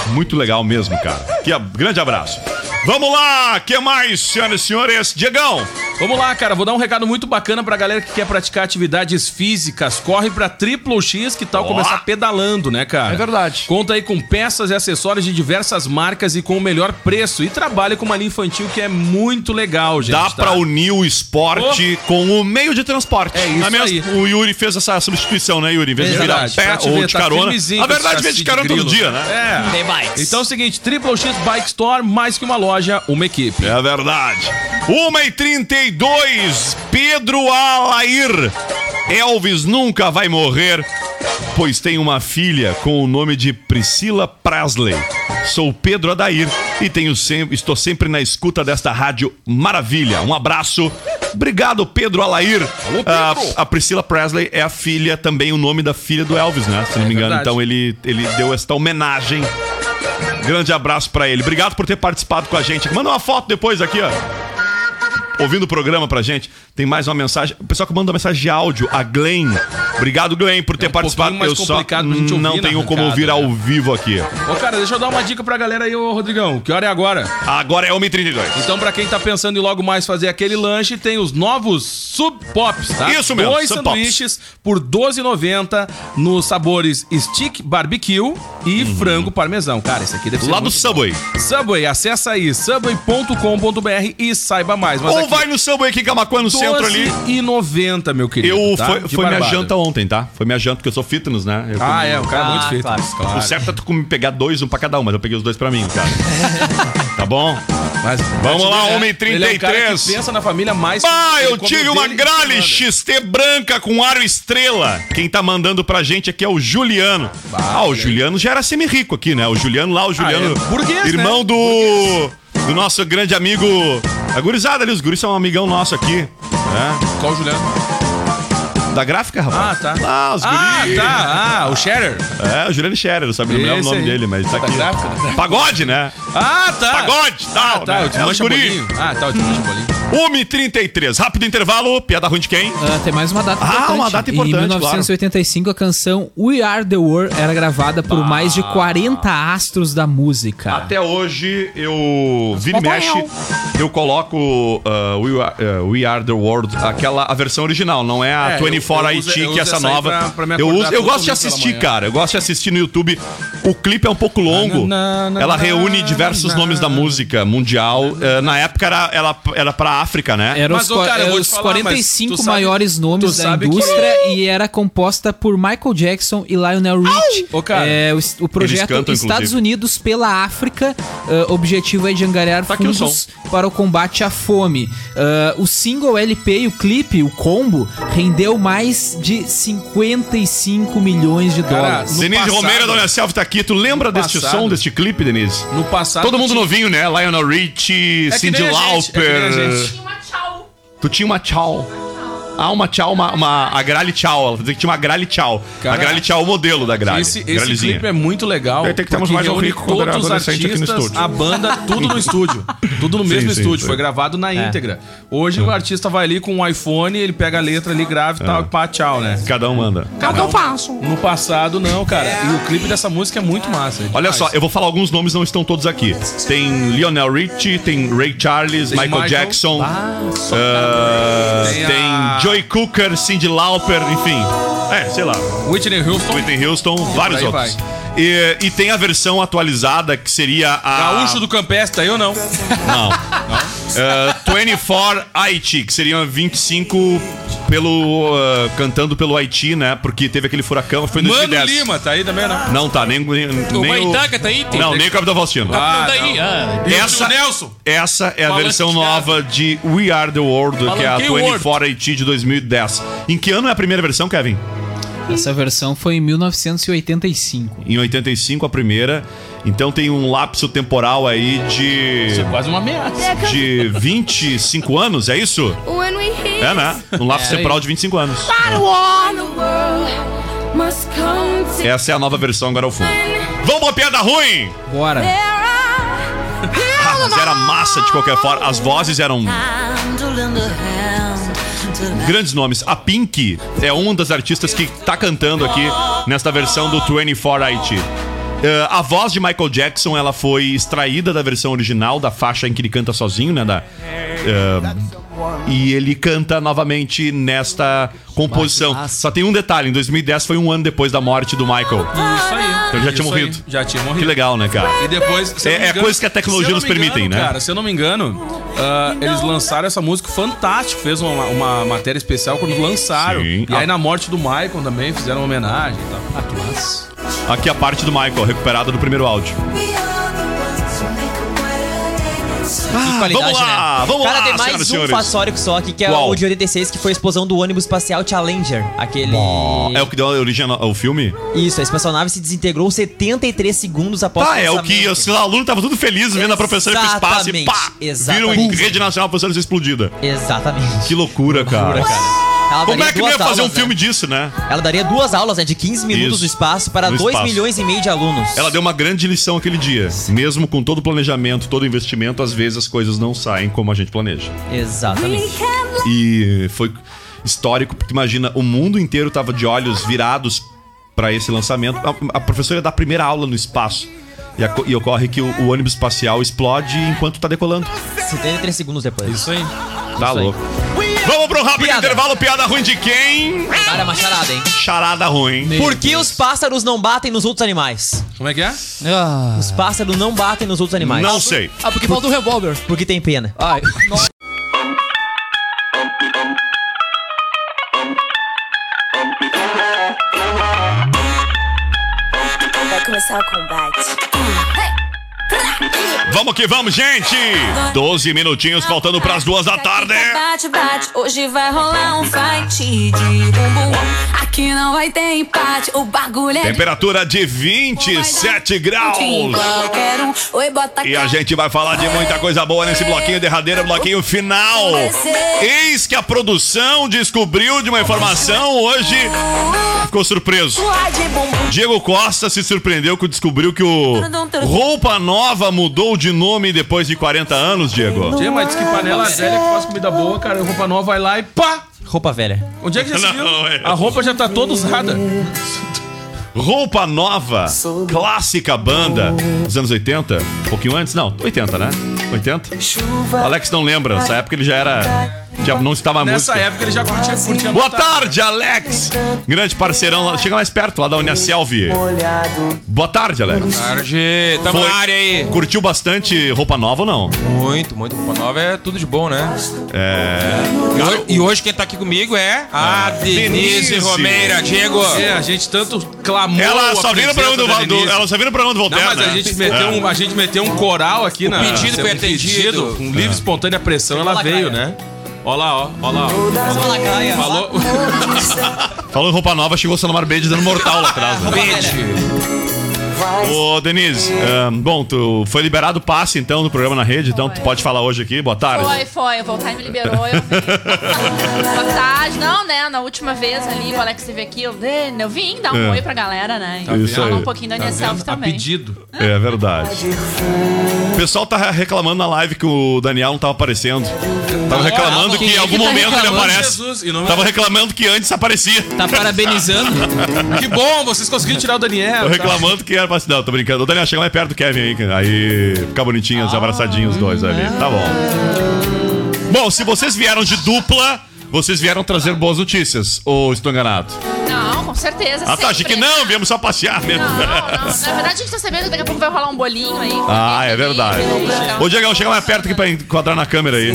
Muito legal mesmo, cara. Que a- grande abraço. Vamos lá, que mais, senhoras e senhores? Diegão, Vamos lá, cara. Vou dar um recado muito bacana pra galera que quer praticar atividades físicas. Corre pra Triple X, que tal Ó. começar pedalando, né, cara? É verdade. Conta aí com peças e acessórios de diversas marcas e com o melhor preço. E trabalha com uma linha infantil que é muito legal, gente. dá tá? pra unir o esporte com o meio de transporte. É isso Não mesmo? aí. O Yuri fez essa substituição, né, Yuri? Em vez de virar Verdade, pé ou ver, de tá carona. com verdade, esse vez de carona de todo grilo. dia, né? É. Tem bikes. Então é o seguinte, Triple X Bike Store, mais que uma loja, uma equipe. É verdade. 1h32, Pedro Alair. Elvis nunca vai morrer, pois tem uma filha com o nome de Priscila Presley. Sou Pedro Adair e tenho sempre, estou sempre na escuta desta rádio maravilha. Um abraço. Obrigado, Pedro Alair. Ah, a Priscila Presley é a filha, também o nome da filha do Elvis, né? Se não me engano. verdade. Então ele, ele deu esta homenagem. Grande abraço pra ele. Obrigado por ter participado com a gente. Manda uma foto depois aqui, ó. Ouvindo o programa pra gente. Tem mais uma mensagem. O pessoal que manda mensagem de áudio, a Glenn. Obrigado, Glenn, por ter um participado. mais Eu só complicado pra gente ouvir não tenho como ouvir né? ao vivo aqui. Ô, cara, deixa eu dar uma dica pra galera aí, ô Rodrigão. Que hora é agora? Agora é 1h32. Então, pra quem tá pensando em logo mais fazer aquele lanche, tem os novos Sub Pops, tá? Isso mesmo, Dois sanduíches por R$12,90 nos sabores Stick Barbecue e frango parmesão. Cara, esse aqui deve ser Uhum. Lá do Subway. bom. Subway, acessa aí, subway.com.br e saiba mais. Mas Ou vai no Subway aqui em Camacuã, no centro ali. R$12,90, meu querido. Eu, tá? foi, foi minha janta ontem, tá? Foi minha janta, porque eu sou fitness, né? Eu Ah, comi- é, o cara é muito Ah, fitness. claro. claro. O certo é tu comer- pegar dois, um pra cada um, mas eu peguei os dois pra mim, cara. tá bom? Mas, Vamos lá, Ele é um cara que 1h33. pensa na família mais... Ah, eu tive uma e Grale. XT branca com aro estrela. Quem tá mandando pra gente aqui é o Juliano. Ah, o Juliano já era semi-rico aqui, né? O Juliano lá, o Juliano. é burguês, irmão né? do. Do nosso grande amigo. A gurizada ali, os guris são um amigão nosso aqui. né? Qual o Juliano? Da gráfica, rapaz. Ah, tá. Ah, os Ah, guris. tá. Ah, o Sharer. É, o Juliano Scherer, não sabe lembrar o Esse nome aí. dele, mas tá aqui. gráfica, da gráfica. Pagode, né? Ah, tá. Pagode, tal. Ah, tá. né? O É, Timão. Chapolin. Ah, tá. O Timão Chapolin. 1h33, rápido intervalo, piada ruim de quem? Ah, tem mais uma data Ah, importante. uma data importante, Em 1985, a canção We Are The World era gravada por mais de 40 astros da música. Até hoje, eu vira e mexe, eu coloco uh, We, Are, uh, We Are The World, aquela a versão original, não é a É, eu- 24 eu uso- IT, que é essa nova. pra- pra eu uso, eu gosto de assistir, cara. Eu gosto de assistir no YouTube. O clipe é um pouco longo. Na, na, Ela na, reúne na, diversos na, nomes da música mundial. Uh, na época era, ela, era pra África, né? Eram Mas, os, cara, te os falar, 45 mas tu sabe- maiores nomes da sabe que- indústria e era composta por Michael Jackson e Lionel Rich. Ô, cara, é, o, o projeto cantam, Estados inclusive. Unidos pela África. ah, objetivo é de angariar Tá o fundos para o combate à fome. Ah, o single LP e o clipe, o combo, rendeu mais de 55 milhões de Cara, dólares. Denise passado- Romero, Dona Self tá aqui. Tu lembra deste passado- som, deste clipe, Denise? No passado... Todo mundo tinha- novinho, né? Lionel Richie, É que Cindy nem a gente, é que nem a Lauper. gente. Tu tinha uma tchau. Ah, uma tchau, uma, uma a Grale tchau. Ela dizia que tinha uma Grale tchau. Cara, a Grale tchau é o modelo da Grale. Esse, esse clipe é muito legal. Tem que termos mais um rico quando era todos os adolescente aqui no artistas, estúdio. a banda, tudo no estúdio. Tudo no Sim, mesmo sim, estúdio. sim. Foi gravado na íntegra. Hoje o artista vai ali com um iPhone, ele pega a letra ali, grava e tal, e pá, tchau, né? Cada um manda. Cada um faço. No passado, não, cara. E o clipe dessa música é muito massa. é Olha só, eu vou falar alguns nomes, não estão todos aqui. Tem Lionel Richie, tem Ray Charles, Tem Michael, Michael. Jackson, Ah, só ah, Tem tem, a- Joey Cooker, Cindy Lauper, enfim. É, sei lá. Whitney Houston. Whitney Houston, vários aí outros. vai. E, e tem a versão atualizada que seria a. Gaúcho do Campestre, aí ou não? Não. Uh, 24 Haiti, que seriam 25 pelo. uh, cantando pelo Haiti, né? Porque teve aquele furacão, foi em Mano 2010. Lima, tá aí também ou não? Não tá, nem, nem, O nem o. Maitaca tá aí? Tem- Não, nem o Capitão Faustino. Ah, tá aí. Ah, Essa- o Nelson. Essa é a Falante versão de nova de We Are the World, que é a Palanquei World. 24 Haiti de 2010. Em que ano é a primeira versão, Kevin? Essa versão foi em 1985. Em 85 a primeira. Então tem um lapso temporal aí de. Isso é quase uma ameaça. de 25 anos, é isso? É, né? Um lapso É, temporal de 25 anos. Essa é a nova versão agora ao fundo. Vamos pra piada ruim! Bora. Ah, mas era massa de qualquer forma. As vozes eram grandes nomes. A Pink é uma das artistas que tá cantando aqui nesta versão do 24 IT. Eh, a voz de Michael Jackson ela foi extraída da versão original da faixa em que ele canta sozinho, né? Da, eh, e ele canta novamente nesta composição. Só tem um detalhe: em 2010 foi um ano depois da morte do Michael. Isso aí. Então ele já tinha Isso aí. morrido. Já tinha morrido. Que legal, né, cara? E depois. É- não me é coisa que a tecnologia nos permitem, engano, né? Cara, se eu não me engano, ah, eles lançaram essa música fantástico. Fez uma, uma matéria especial quando lançaram. Sim. E aí na morte do Michael também fizeram uma homenagem e tal. Ah, que massa. Aqui a parte do Michael, recuperada do primeiro áudio. Que qualidade, vamos lá, né? vamos Cara, lá, tem mais um senhores. só aqui, que é Qual? o de 86, que foi a explosão do ônibus espacial Challenger. Aquele... É o que deu origem ao filme? Isso, a espaçonave se desintegrou 73 segundos após Tá, é o que os alunos estavam tudo felizes vendo a professora ir pro espaço e Exatamente, pá! Viram em exatamente. rede nacional a professora ser explodida. Exatamente. Que loucura, cara. Ela Como é que não ia fazer um aulas, filme né? disso, né? Ela daria duas aulas, né, de 15 minutos Isso. do espaço para No 2 espaço. milhões e meio de alunos. Ela deu uma grande lição aquele dia. Mesmo com todo o planejamento, todo o investimento, às vezes as coisas não saem como a gente planeja. Exatamente. E foi histórico, porque imagina, o mundo inteiro tava de olhos virados para esse lançamento. A, a professora ia dar a primeira aula no espaço. E, aco- e ocorre que o, o ônibus espacial explode enquanto tá decolando. 73 segundos depois. Isso aí. Tá Isso aí. Vamos pro rápido Piada. intervalo. Piada ruim de quem? Cara, é uma charada, hein? Charada ruim. Por que os pássaros não batem nos outros animais? Como é que é? Os pássaros não batem nos outros animais. Não sei. Ah, porque falta um revólver. Porque tem pena. Ai. Vai começar o combate. Vamos que vamos, gente! 12 minutinhos faltando pras duas da tarde. Bate, bate, hoje vai rolar um fight de bumbum. Aqui não vai ter empate, o bagulho é Temperatura de 27 graus. E a gente vai falar de muita coisa boa nesse bloquinho derradeiro, bloquinho final. Eis que a produção descobriu de uma informação hoje. Ficou surpreso. Diego Costa se surpreendeu que descobriu que o Roupa Nova mudou de nome depois de 40 anos, Diego. Tia, mas diz que panela velha que faz comida boa, cara. Roupa nova vai lá e pá! Roupa velha. Onde é que já se viu? Não, é. A roupa já tá toda usada. Roupa Nova, clássica banda dos anos 80, um pouquinho antes, não, 80, né? 80? Alex não lembra, nessa época ele já era. Já não estava Nessa música. época ele já curtia, curtia Boa tarde, Alex! Grande parceirão, lá- chega mais perto, lá da Uniaselv. Boa tarde, Alex. Tarde, tamo Foi- na área aí. Curtiu bastante roupa nova ou não? Muito, muito. Roupa nova é tudo de bom, né? É. E hoje, e hoje quem tá aqui comigo é a Denise, Denise. Romeira. Diego. É, a gente tanto clamou. Ela só vira pra do, do, ela só vira pra onde Não, voltar, mas a né? gente, meteu É. um, a gente meteu um coral aqui na. pedido foi um atendido. Um livre, espontânea pressão, ela veio, né? Ó lá, ó. Ó lá, ó. Falou. Falou em roupa nova, chegou o Sanomar Bede dando mortal lá atrás. Né? Ô, Denise, ahn, bom, tu foi liberado o passe então no programa na rede, então tu pode falar hoje aqui. Boa tarde. Foi, foi. O Voltaire me liberou, eu vim. Boa tarde. Não, né? Na última vez ali, o Alex esteve aqui, eu, eu vim dar um É. oi pra galera, né? Tá E Isso falar aí. um pouquinho da minha selfie também. pedido. É verdade. O pessoal tá reclamando na live que o Daniel não tava aparecendo. Tava reclamando quem que em é algum tá momento ele reclamando? aparece. Jesus, e não- Tava reclamando que antes aparecia. Tá parabenizando. Que bom, vocês conseguiram tirar o Daniel. Tô tá? reclamando que era pra... Não, tô brincando. O Daniel, chega mais perto do Kevin aí. Aí fica bonitinhos, abraçadinhos os dois ali. Tá bom. Bom, se vocês vieram de dupla, vocês vieram trazer boas notícias. Ou estou enganado? Não, com certeza. Ah, tá. Achei que não, viemos só passear mesmo. Não, não. Na verdade, a gente tá sabendo que daqui a pouco vai rolar um bolinho aí. Ah, é verdade. Então, Ô, Diegão, chega mais perto aqui pra enquadrar na câmera aí.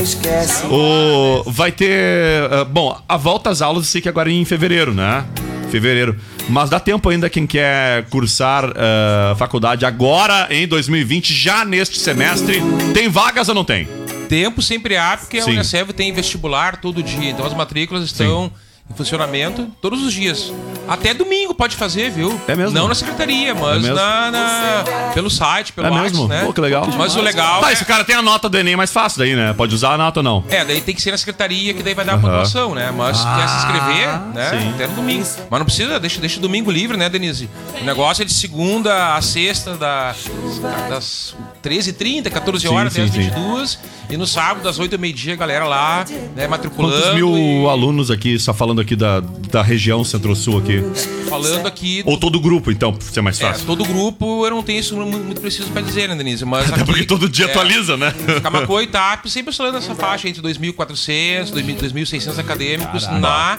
O... Vai ter. ah, bom, a volta às aulas eu sei que agora é em fevereiro, né? Fevereiro. Mas dá tempo ainda quem quer cursar ah, faculdade agora em 2020, já neste semestre. Tem vagas ou não tem? Tempo sempre há, porque a Sim. Unicef tem vestibular todo dia. Então as matrículas estão em funcionamento todos os dias. Até domingo pode fazer, viu? É mesmo? Não na secretaria, mas É na, na- pelo site, pelo é WhatsApp, mesmo? né? Pô, que legal. Mas o legal Tá, é... e se o cara tem a nota do Enem mais fácil daí, né? Pode usar a nota ou não? É, daí tem que ser na secretaria, que daí vai dar a pontuação, né? Mas se quer se inscrever, né? sim. Até no domingo. Mas não precisa, deixa, deixa o domingo livre, né, Denise? O negócio é de segunda a sexta, da, da- das 13h30, 14 Sim, horas, sim, até as sim. 22 E no sábado, das 8 ao meio-dia, a galera lá, né, matriculando. Quantos mil e alunos aqui, só falando aqui da, da região centro-sul aqui? falando aqui. Ou todo o grupo, então, pra ser mais É, fácil. todo grupo, eu não tenho isso muito, muito preciso pra dizer, né, Denise? Mas Até porque todo dia atualiza, né? Camacuã e TAP sempre oscilando nessa faixa entre 2.400 e 2.600 acadêmicos na,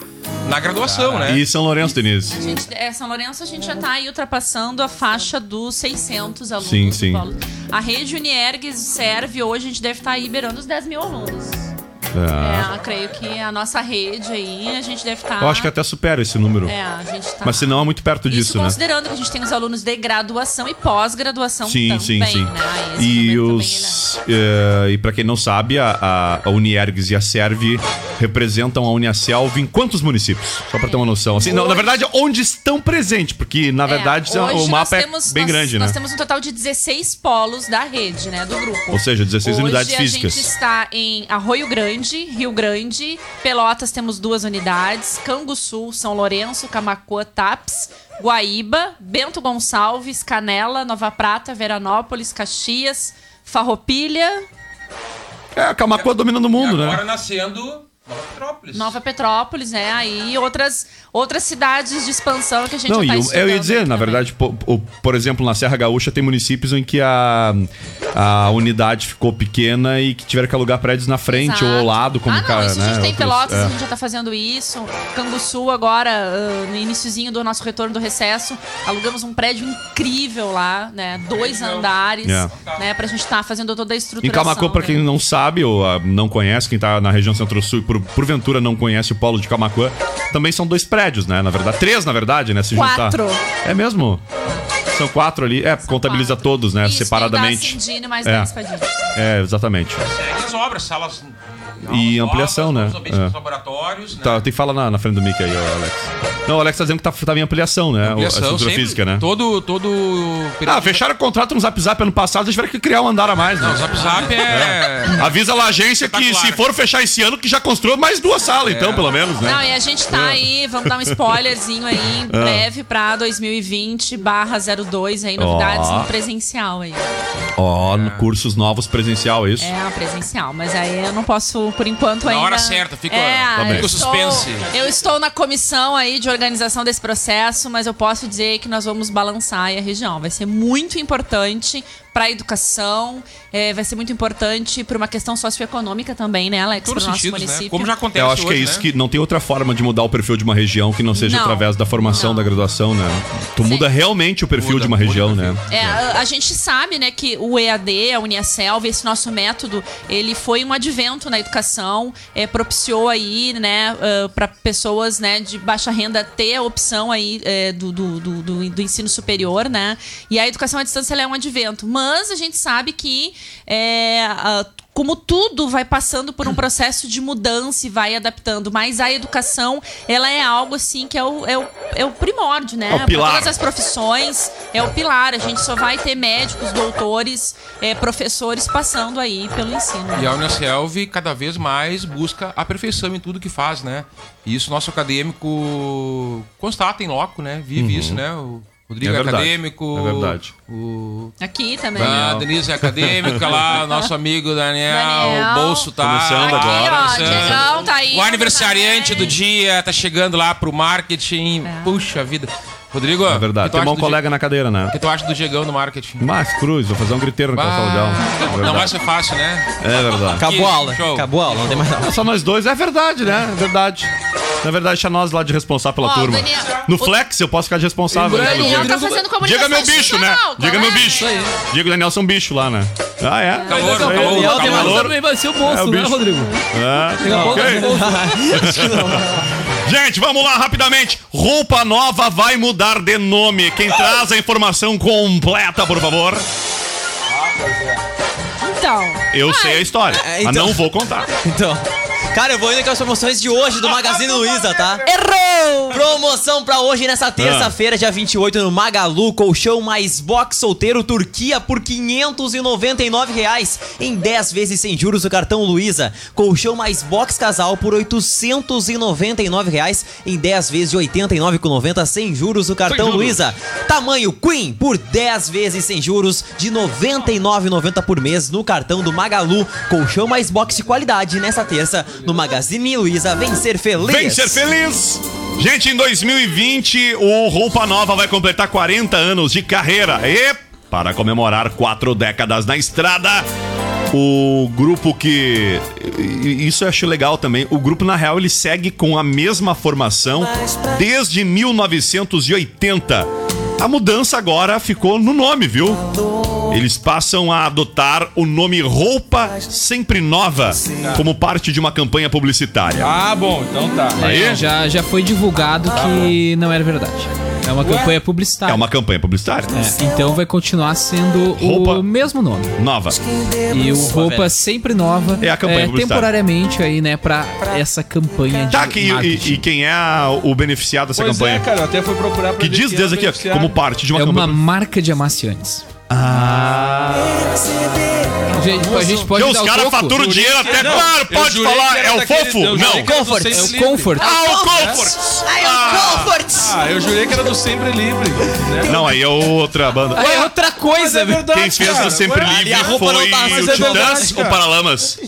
na graduação, né? E São Lourenço, Denise? A gente, é, São Lourenço, a gente já tá aí ultrapassando a faixa dos 600 alunos. Sim, sim. A rede Uniergues serve hoje, a gente deve estar aí beirando os 10 mil alunos. É. É, creio que a nossa rede aí, a gente deve estar... Eu acho que até supera esse número. É, a gente tá... Mas se não, é muito perto Isso disso, né? considerando que a gente tem os alunos de graduação e pós-graduação Sim, também, sim, sim. né? E momento os. eh, e pra quem não sabe, a, a, a Uniergs e a Serve representam a Uniaselv em quantos municípios? Só pra ter uma noção. Assim, não, na verdade, onde estão presentes, porque na verdade É, hoje o nós mapa temos- é bem nós- grande, Nós né? temos um total de 16 polos da rede, né? Do grupo. Ou seja, 16 Hoje unidades a físicas. gente está em Arroio Grande, Rio Grande, Pelotas temos duas unidades, Canguçu, São Lourenço, Camacoa, Taps, Guaíba, Bento Gonçalves, Canela, Nova Prata, Veranópolis, Caxias, Farroupilha, É, a Camacuã dominando o mundo, Agora né? nascendo Nova Petrópolis. Nova Petrópolis, né? Aí outras, outras cidades de expansão que a gente Não, tá eu, eu ia dizer, na também. verdade, po- o- por exemplo, na Serra Gaúcha tem municípios em que a, a unidade ficou pequena e que tiveram que alugar prédios na frente ou ao Exato. lado, como ah, não, cara, isso né? a gente tem em outros- Pelotas, é. a gente já tá fazendo isso. Canguçu agora, ah, no iniciozinho do nosso retorno do recesso, alugamos um prédio incrível lá, né? Dois andares, É. né? Pra gente estar fazendo toda a Em estruturação. Camacuã, pra né? quem não sabe ou ah, não conhece, quem tá na região centro-sul e por, porventura não conhece o polo de Camacuã, também são dois prédios, né? Na verdade, três, na verdade, né? Se Quatro. juntar. É mesmo? São quatro ali. É, contabiliza todos, né? Isso, separadamente. Tem o da Cindine mais É. É, exatamente. Segue as obras, salas. E ampliação, né? novos ambientes É. laboratórios, né? Tá, tem que falar na, na frente do mic aí, ó, Alex. Não, o Alex tá dizendo que tá, tava em ampliação, né? O- a Ampliação, estrutura sempre. física, né? Todo, todo... Ah, fecharam o contrato no Zap Zap ano passado, eles tiveram que criar um andar a mais, né? Não, o Zap Zap é... Avisa lá a agência que se for fechar esse ano, que já construiu mais duas salas, então, pelo menos, né? Não, e a gente tá aí, vamos dar um spoilerzinho aí em Ah. breve pra 2020 barra 02 aí, novidades Ó. no presencial aí. Ó, no cursos novos presencial, é isso? É, presencial, mas aí eu não posso, por enquanto, Na ainda... hora certa, fica- é, Tá bem. eu Fica o suspense. Estou, eu estou na comissão aí de organização desse processo, mas eu posso dizer que nós vamos balançar a região. Vai ser muito importante para a educação, é, vai ser muito importante para uma questão socioeconômica também, né, Alex? Todos nosso sentidos, né? município. Como já acontece Eu acho que é hoje, isso, né? que não tem outra forma de mudar o perfil de uma região que não seja Não. através da formação da graduação, né? Tu muda realmente o perfil de uma região, né? É, a, a gente sabe, né, que o EAD, a Uniaselv, esse nosso método, ele foi um advento na educação, é, propiciou aí, né, para pessoas, né, de baixa renda ter a opção aí é, do, do, do, do- do ensino superior, né? E a educação à distância ela é um advento, mas a gente sabe que é, a- como tudo vai passando por um processo de mudança e vai adaptando, mas a educação, ela é algo assim que é o, é o, é o primórdio, né? É o pilar. Pra todas as profissões, é o pilar. A gente só vai ter médicos, doutores, é, professores passando aí pelo ensino. E a Unicelv cada vez mais busca a perfeição em tudo que faz, né? E isso nosso acadêmico constata em loco, né? Vive Uhum. isso, né? O Rodrigo É é, verdade. acadêmico. É verdade. O... Aqui também. A Denise é acadêmica lá, nosso amigo Daniel, Daniel. o bolso tá. Começando Aqui, agora. ó, Diegão tá aí. O aniversariante do dia tá chegando lá pro marketing. Puxa vida. Rodrigo, É verdade. o que Tem um colega na cadeira, né? O que tu acha do Diegão no marketing? Mas, Cruz, vou fazer um griteiro naquela Bah, de aula. É Não vai ser fácil, né? É verdade. Acabou a aula. Show. Acabou a aula, não tem mais nada. É só nós dois, é verdade, né? É verdade. Na verdade, deixa nós lá de responsável pela Ó, turma. Daniel- no Flex, eu posso ficar de responsável. né, pelo Daniel tá fazendo comunicação Diego é meu bicho, né? é meu é? bicho. Diego e Daniel são bicho lá, né? Ah, é? Calor, calor, Daniel tem calor. mais também vai ser o bolso, É o né. Rodrigo? É, Daqui a pouco ok. é o bolso. Gente, vamos lá rapidamente. Roupa Nova vai mudar de nome. Quem traz a informação completa, por favor? Então. Eu sei a história, É, mas então. não vou contar. Então. Cara, eu vou indo com as promoções de hoje do Magazine Luiza, tá? Errou! Promoção pra hoje, nessa terça-feira, dia 28, no Magalu, colchão mais box solteiro Turquia por 599 reais em 10 vezes sem juros do cartão Luiza. Colchão mais box casal por 899 reais em 10 vezes de R$ 89,90 sem juros do cartão juros. Luiza. Tamanho Queen por 10 vezes sem juros de R$ 99,90 por mês no cartão do Magalu. Colchão mais box de qualidade nessa terça no Magazine Luiza. Vem ser feliz! Vem ser feliz! Gente, em 2020, o Roupa Nova vai completar 40 anos de carreira. E, para comemorar quatro décadas na estrada, o grupo que. Isso eu acho legal também. O grupo, na real, ele segue com a mesma formação desde 1980. A mudança agora ficou no nome, viu? Eles passam a adotar o nome Roupa Sempre Nova como parte de uma campanha publicitária. Ah, bom, então tá. Aí? É, já, já foi divulgado que não era verdade. É uma campanha publicitária. É uma campanha publicitária. É, então vai continuar sendo Roupa. o mesmo nome. Nova. E o roupa sempre nova É a campanha publicitária. temporariamente aí, né, pra essa campanha de Tá, que, marketing. e, e quem é a- o beneficiado dessa Pois campanha? é, cara, eu até fui procurar pra que ver diz quem desde é o aqui, ó, beneficiário. como parte de uma É uma campanha. marca de amaciantes. Ah. Gente, a gente pode Que dar os o caras faturam dinheiro até, Não, claro, pode falar, é o fofo? Não. que era do Comfort, Sempre É o Livre. Comfort. Ah, o Comfort! Ah, eu jurei que era do Sempre Livre. né? Não, aí é outra banda. Aí é outra coisa, é velho. verdade, Quem fez cara. do Sempre Ué, Livre a roupa foi não tá- o é Titãs ou. Paralamas?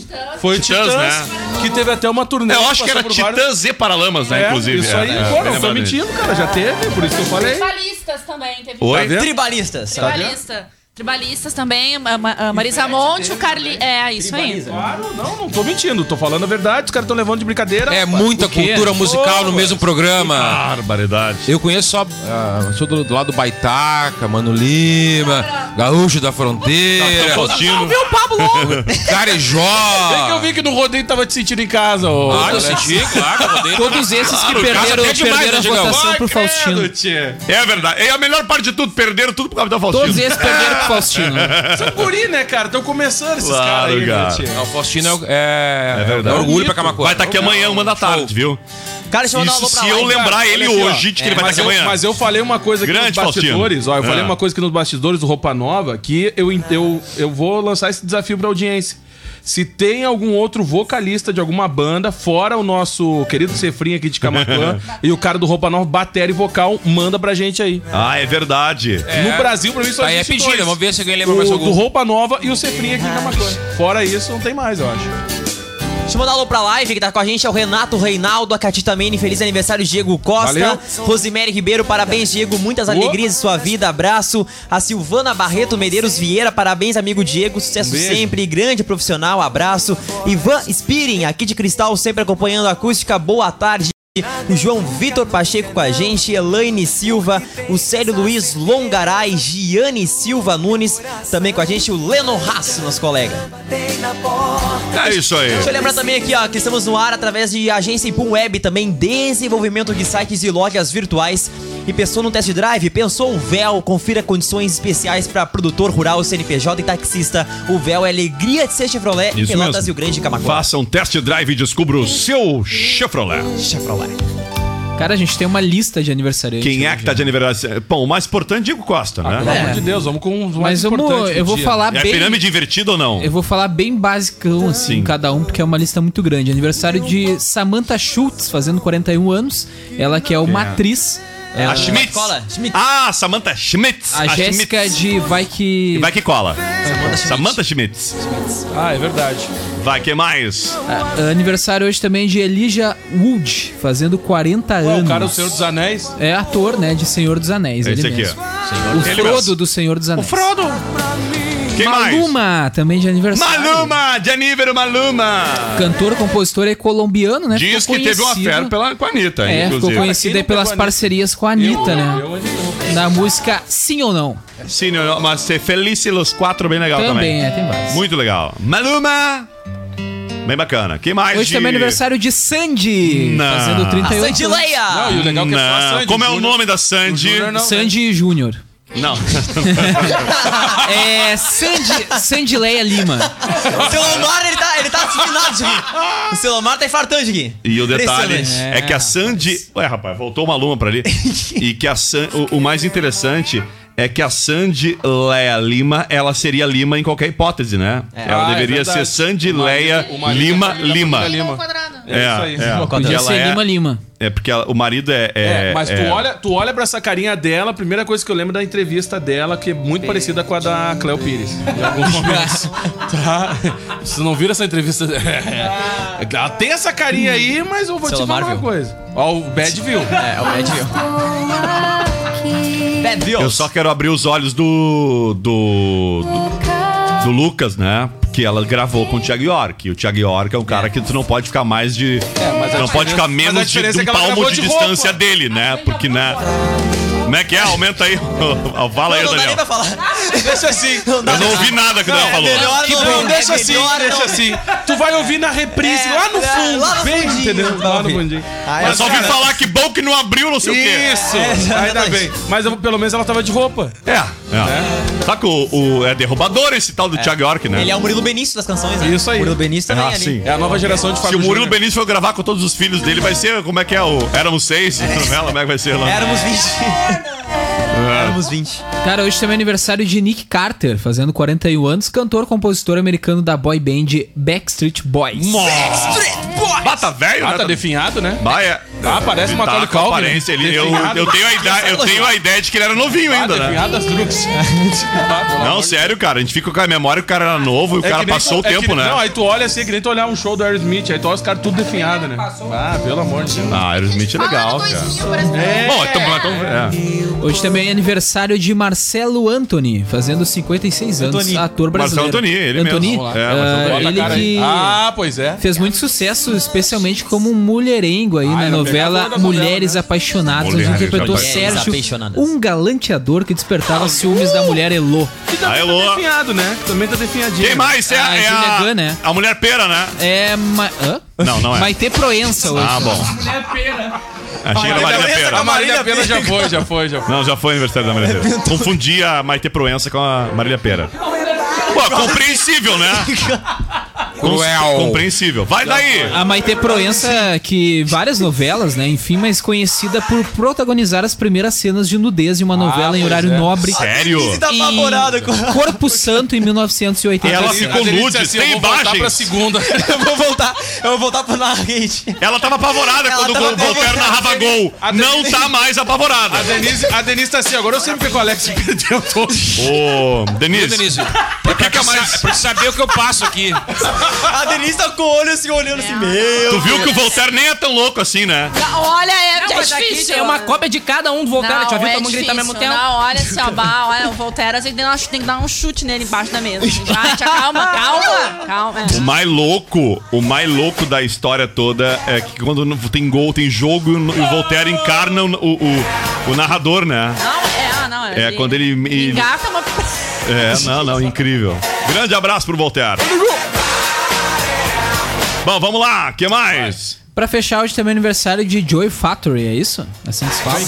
Foi Titãs, Titãs, né? que teve até uma turnê. Eu acho que era Titãs e Paralamas, né, É, inclusive. Isso É, aí, é, pô, não tô mentindo, cara. Já teve, por isso que eu falei. Tribalistas também teve. Oi? Tá? Tribalistas. Tribalista. Tribalistas também, a, a Marisa Monte, o Carli... É, isso aí. Claro, não, não tô mentindo. Tô falando a verdade. Os caras estão levando de brincadeira. É muita cultura musical no mesmo programa. Barbaridade. Eu conheço só. ah, sou do, do lado do Baitaca, Mano Lima. Gaúcho da Fronteira. Faustino. Viu o Pablo. É que eu vi que no rodeio tava te sentindo em casa, ô. Ah, eu senti, claro. eu. Todos esses que Claro, perderam, até demais, perderam a né, Diegão? votação pro Credo, Faustino. tchê. É verdade. E a melhor parte de tudo, perderam tudo por causa da Faustino. Todos esses perderam pro Faustino. São guri, né, cara? Estão começando esses Claro, caras aí, cara. né? Não, o Faustino é, o- é, É verdade. é orgulho pra Camacuã. Vai estar aqui amanhã, uma da tarde, viu? Cara, deixa eu mandar um Isso pra se lá, eu lembrar cara. ele Olha aqui, ó. hoje de que ele vai mas, estar aqui eu, amanhã. mas eu falei uma coisa aqui Grande nos bastidores, ó. Eu falei uma coisa aqui nos bastidores do Roupa Nova que eu, eu, eu vou lançar esse desafio pra audiência. Se tem algum outro vocalista de alguma banda, fora o nosso querido Cefrinho aqui de Camacuã e o cara do Roupa Nova, bateria e vocal, manda pra gente aí. Ah, é verdade. No Brasil, pra mim, só Aí é existe pedida, dois. vamos ver se alguém lembra mais O algum. do Roupa Nova e o Cefrinho aqui em Camacuã. Fora isso, não tem mais, eu acho. Deixa eu mandar um alô pra live que tá com a gente, é o Renato Reinaldo, a Catita Mene, feliz aniversário, Diego Costa. Valeu. Rosemary Ribeiro, parabéns, Diego, muitas alegrias em sua vida, abraço. A Silvana Barreto Medeiros Vieira, parabéns, amigo Diego, sucesso Um sempre, grande profissional, abraço. Ivan Spirin, aqui de Cristal, sempre acompanhando a acústica, boa tarde. O João Vitor Pacheco com a gente, Elaine Silva, o Célio Luiz Longaray, Giane Silva Nunes, também com a gente, o Leno Haas, nosso colega. É isso aí. Deixa eu lembrar também aqui, ó, que estamos no ar através de agência Impum Web, também desenvolvimento de sites e lojas virtuais. E pensou no test drive? Pensou o Véu? Confira condições especiais para produtor rural, CNPJ e taxista. O Véu é alegria de ser Chevrolet Isso Pelotas mesmo. e o Grande Camacuã. Faça um test drive e descubra o seu Chevrolet. Chevrolet. Cara, a gente tem uma lista de aniversariantes. Quem é que tá de aniversário? Bom, o mais importante, Diego Costa, né? Pelo amor de Deus, vamos com os mais Mas vamos, importantes do eu vou dia. falar É bem. pirâmide invertida ou não? Eu vou falar bem basicão, assim, Sim. cada um, porque é uma lista muito grande. Aniversário de Samantha Schultz, fazendo 41 anos. Ela que é uma atriz. Ela- A Schmitz. Cola, Schmitz. Ah, Samantha Schmitz. A Jéssica Schmitz. de Vai Que. Vai que cola. Samantha Schmitz. Ah, é verdade. Vai que mais. Ah, aniversário hoje também de Elijah Wood, fazendo 40 Ué, anos. o cara do Senhor dos Anéis. É ator, né, de Senhor dos Anéis. É ele esse aqui, mesmo. ó. O Ele Frodo do Senhor dos O Anéis. Frodo. Quem mais? Maluma, também de aniversário. Maluma, de Anívero Maluma. Cantor, compositor é colombiano, né? Diz Ficou que teve uma conhecido- fé pela, com a Anitta, É, ficou inclusive. conhecido Quem aí pelas parcerias com a Anitta, né? Eu, eu, Na música Sim ou Não. Sim, não, mas ser Felice Los Quatro, bem legal também. Também, é, tem vários. Muito legal. Maluma. Bem bacana. Quem mais? Hoje de- também é aniversário de Sandy, Não. fazendo A 38 Sandy anos. Leia! Não, e o legal é que é só a. Sandy. Como é o Júnior- nome da Sandy? Júnior não. Sandy Júnior. Não. É Sandy, Sandy Leia Lima. O Selomar, ele tá, ele tá afinado aqui. O Selomar tá infartando aqui. E o detalhe é que a Sandy. Ué, rapaz, voltou uma luma pra ali. e que a San... o, o mais interessante é que a Sandy Leia Lima, ela seria Lima em qualquer hipótese, né? Ela Ah, é deveria ser verdade. Sandy Leia Lima Lima. da Lima. É, É isso aí. é, porque Podia ela ser é, Lima Lima. é porque ela- o marido é. É, é- mas tu, é- olha, tu olha pra essa carinha dela, a primeira coisa que eu lembro da entrevista dela, que é muito parecida com a da Cleo Pires. Em alguns momentos. tá? Vocês não viram essa entrevista? Ela tem essa carinha aí, mas eu vou te falar uma viu. coisa. Ó, o Bad viu. É, o Bad View. View. Eu só quero abrir os olhos do. do. do, do Lucas, né? Que ela gravou com o Thiago York. E o Thiago York é um cara que tu não pode ficar mais de. mas a não pode ficar menos de, de é um palmo de, de distância dele, né? Porque, né? Como é que é? Aumenta aí. Fala aí, Não, não dá Daniel. nem pra falar. Deixa assim. Eu não ouvi nada que o Daniel falou. melhor Que não bom, deixa é assim, melhor deixa não assim. Tu vai ouvir na reprise É, lá no é, fundo. lá no bem, fundinho. entendeu? Lá no fundinho. Eu só ouvi falar que bom que não abriu, não sei o quê. Isso, É, ainda exatamente. bem. Mas eu- pelo menos ela tava de roupa. É, é. Sabe que o, o- é derrubador esse tal do Thiago York, né? Ele é o Murilo Benício das canções, né? Isso aí. Murilo Benício também Ah, ali. sim. É a nova geração de Se Fábio o Murilo Júnior. Benício for gravar com todos os filhos dele, vai ser. Como é que é? O Éramos Seis? Novela, como é que vai ser lá? Éramos 20. Éramos 20. Cara, hoje também é aniversário de Nick Carter, fazendo 41 anos, cantor, compositor americano da boy band Backstreet Boys. Bata velho, né? tá definhado, né? Vai, é. Ah, parece uma tá Macaulay a Culkin. aparência, ele, eu, eu, tenho a ideia, eu tenho a ideia de que ele era novinho ainda, né? definhado as pelo Não, sério, cara. A gente fica com a memória que o cara era novo e o É cara passou tu- o é tempo, né? Não, aí tu olha assim, que nem tu olhar um show do Aerosmith, aí tu olha os caras tudo definhado, né? Ah, pelo amor de Deus. Ah, Aerosmith é legal, cara. É. Bom, então, então é. Hoje também Também aniversário de Marcelo Anthony, fazendo 56 anos, Antoni. ator brasileiro. Marcelo Antoni, ele Antoni, mesmo. É, ah, Antoni. ele a que Ah, pois é. fez muito sucesso, especialmente como um mulherengo aí na era novela Mulheres né? Apaixonadas, onde Mulheres interpretou Apaixonadas. Sérgio, um galanteador que despertava ciúmes da mulher Elô. Que também A tá Elô. definhado, né? Também tá definhadinho. Quem mais? É, A é Julia a, Gunn, né? a mulher pera, né? É. Ma... Hã? Não, não é. Maite Proença hoje. Ah, bom. Achei que era Marília Pera. A Marília Pena já foi, já foi, já foi. Não, já foi aniversário da Marília Pera. Confundi a Maite Proença com a Marília Pera. Pô, compreensível, né? Cruel. Compreensível. Vai daí! A Maite Proença, que várias novelas, né? Enfim, mas conhecida por protagonizar as primeiras cenas de nudez de uma novela em horário é. nobre. Sério? Você tá em apavorado com... Corpo Santo em 1980. Ela ficou nude, assim, tem eu vou voltar pra segunda. Eu vou voltar, eu vou voltar pro narrate. Ela tava apavorada Ela quando tava o Voltaire apavorada. narrava gol. A Não tá mais apavorada. A Denise, a Denise tá assim, agora eu sei porque que o Alex perdeu todo. Ô, Denise. Denise, Por que, que é mais. é pra saber o que eu passo aqui. A Denise tá com o olho assim, olhando assim, meu. Tu viu que o Voltaire nem é tão louco assim, né? Olha, é, Não, é mas aqui difícil. tem uma cópia de cada um do Voltaire. Não, Já viu é todo mundo gritar ao mesmo difícil. tempo? Não, olha assim, ó, bah, olha, o Voltaire, você tem, que dar- tem que dar um chute nele embaixo da mesa. Gente, calma, calma, calma. O mais louco, o mais louco da história toda é que quando não- tem gol, tem jogo e o Voltaire encarna o, o, o- o narrador, né? Não, é, ah, não. É, quando ele- ele- Engata uma... É, não, não, incrível. Grande abraço pro Voltaire. Bom, vamos lá, que mais? Pra fechar, hoje também é aniversário de Joy Factory, é isso? Assim que se fala?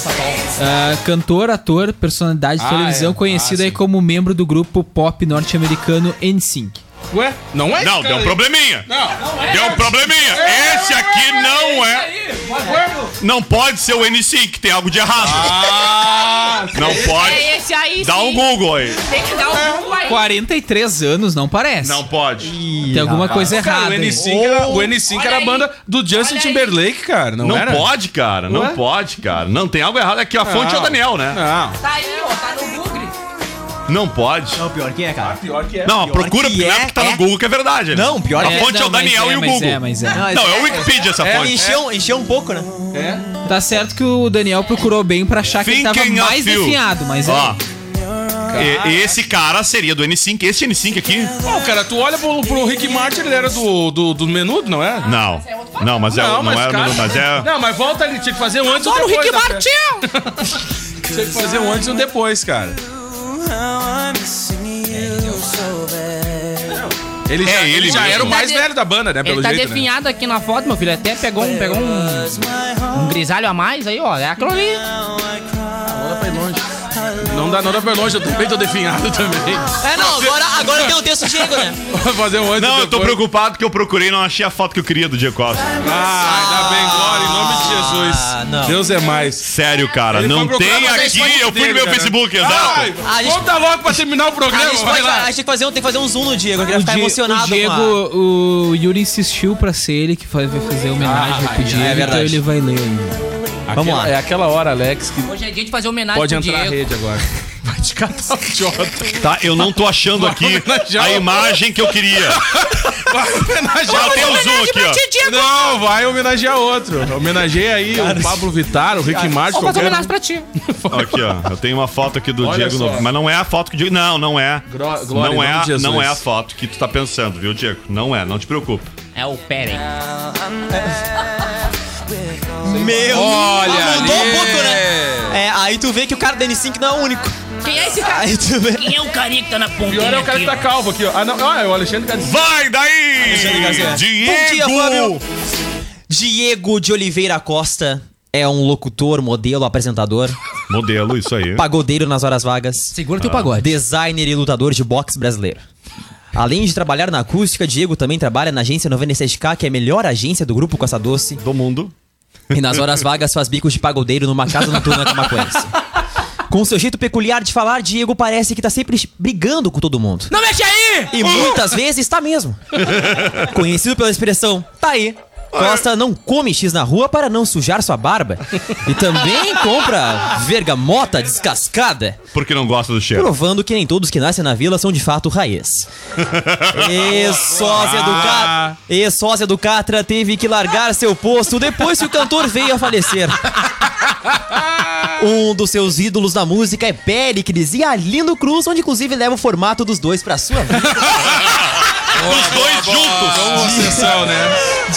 Ah, cantor, ator, personalidade de Ah, televisão é. conhecido Ah, aí sim. como membro do grupo pop norte-americano NSYNC. Ué, não é Não, deu um probleminha. Não. Deu um probleminha. Esse aqui não é. Não pode ser o N5, tem algo de errado. Ah, Não pode. É esse aí, Dá um. Google aí. Tem que dar um Google aí. 43 anos, não parece. Não pode. Tem alguma coisa Cara, errada. o aí. N5 era, o N5 Olha era a banda do Justin. Timberlake, cara. Não, Não era? pode, cara. Não pode, cara. Não tem algo errado aqui. A fonte é o Não. Daniel, né? Não. Tá aí, Não pode. Não, pior que é, cara. Pior que é. Não, Pior procura que é, porque tá no é. Google que é verdade. né? Não, pior A que é. fonte é, Não, o mas Daniel é, e o mas Google. é, mas é. Não, é o Wikipedia essa fonte. Encheu, encheu um pouco, né? Tá certo que o Daniel procurou bem pra achar que ele tava Thinking mais you. definhado, mas é. Ó. E- esse cara seria do N5. Esse N5 aqui? Não, cara, tu olha pro, pro Rick Martin, ele era do, do, do menudo, não é? Não. Não, mas é, não, é, cara- mas é. Não, mas volta ali, tinha que fazer um antes e um Adoro o depois. Rick Martin! Tinha que fazer um antes e um depois, cara. Ele já, É ele já era o mais tá velho da banda, né? Pelo Ele tá jeito, né? definhado aqui na foto, meu filho. Até pegou um, pegou um, um grisalho a mais aí, ó. É aquilo ali. Não dá, não dá pra longe, eu também tô definhado também. É, não, agora, agora tem o texto Diego, né? Vou fazer um antes Não, eu tô depois. preocupado que eu procurei e não achei a foto que eu queria do Diego Costa. Ah, ainda bem, glória, em nome de Jesus. Ah, não. Deus é mais. Sério, cara, Ele não foi procurar tem aqui. Eu fui no dele, meu cara. Facebook, Ai, exato. A gente- Conta logo pra terminar o A programa, gente, vai pode, lá. a gente tem que fazer um, tem que fazer um zoom no Diego, eu queria ficar emocionado o Diego, com o Yuri insistiu pra ser ele que vai vai fazer homenagem Ah, pro é Diego, então verdade. ele vai ler ainda. Vamos Aquela- lá. É aquela hora, Alex, que Hoje é dia de fazer homenagem pode pro entrar na Diego. rede agora. Vai te catar o idiota. Tá, eu não tô achando aqui homenagear a o- imagem que eu queria. Vai homenagear o zoom aqui, ó. Não, vai homenagear outro. Homenageei aí o Pablo Vittar, o Rick Martin, Vou fazer qualquer homenagem pra ti. Aqui, ó. Eu tenho uma foto aqui do Olha Diego. só. no- Mas não é a foto que o Diego. Não, não é. Gro- glória não, é a, não é a foto que tu tá pensando, viu, Diego? Não é, não te preocupe. É o Peren. Meu, aí tu vê que o cara da N5 não é o único. Quem é esse cara? Aí tu vê. Quem é o carinha que tá na pontinha Pior é o cara aqui, que tá calvo aqui, ó. Ah, não, ah, é o Alexandre Garcia. Vai daí! Alexandre Garcia. Bom dia, Diego! Fábio. Diego de Oliveira Costa é um locutor, modelo, apresentador, Modelo, isso aí. pagodeiro nas horas vagas, Segura teu pagode. designer e lutador de boxe brasileiro. Além de trabalhar na acústica, Diego também trabalha na agência 97K, que é a melhor agência do grupo Costa Doce. Do mundo. E nas horas vagas faz bicos de pagodeiro numa casa noturna camacuense. Com seu jeito peculiar de falar, Diego parece que tá sempre brigando com todo mundo. Não mexe aí! E muitas vezes tá mesmo. Conhecido pela expressão tá aí. Costa não come X na rua para não sujar sua barba. E também compra vergamota descascada, Porque não gosta do cheiro. provando que nem todos que nascem na vila são de fato raiz. Ex-sósia do, Ca... Ex-sósia do Catra teve que largar seu posto depois que o cantor veio a falecer. Um dos seus ídolos na música é Péricles e Arlindo Cruz, onde inclusive leva o formato dos dois pra sua vida. Os dois juntos. Vamos sessão, né?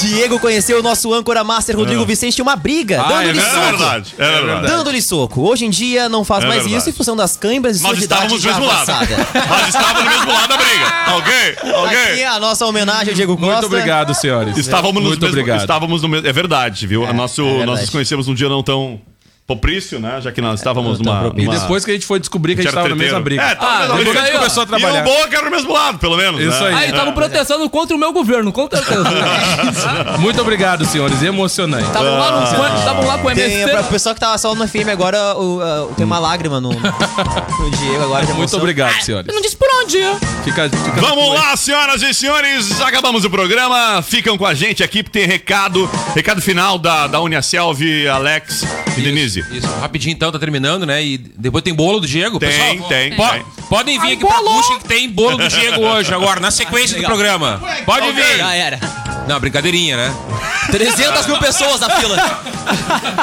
Diego conheceu o nosso âncora master Rodrigo É. Vicente em uma briga, Ah, dando-lhe é soco. verdade, é verdade. Dando-lhe soco. Hoje em dia não faz É mais verdade. isso em função das câimbras e Nós estávamos do mesmo lado. Nós estávamos do mesmo lado da briga. Ok? Tá Aqui ok? a nossa homenagem ao Diego Costa. Muito obrigado, senhores. Estávamos, Muito mesmo, obrigado. estávamos no mesmo. É verdade, viu? Nosso, verdade. Nós nos conhecemos num dia não tão propício, né? Já que nós estávamos tão numa. propício. E numa- depois que a gente foi descobrir que a gente Era tava na mesma briga. É, tava na mesma briga. que a gente começou a E trabalhar. o bom é que era do mesmo lado, pelo menos. Isso né? aí. Aí, estavam protestando contra o meu governo, com certeza. Muito obrigado, senhores. Emocionante. Estavam lá, no, estavam lá com o Tem, pra pessoal que tava só no FM agora, o, uh, tem uma lágrima no, no Diego agora Muito obrigado, senhores. Eu não disse por onde. Fica, fica Vamos lá, senhoras e senhores, acabamos o programa. Ficam com a gente aqui, porque tem recado, recado final da, da Uniaselv, Alex e Denise. Isso, rapidinho então, tá terminando, né? E depois tem bolo do Diego. Tem, Pessoal, tem, po- tem. Podem vir aqui pra Puxa que tem bolo do Diego hoje, agora, na sequência do programa. Pode vir. Já era. Não, brincadeirinha, né? 300 mil pessoas na fila.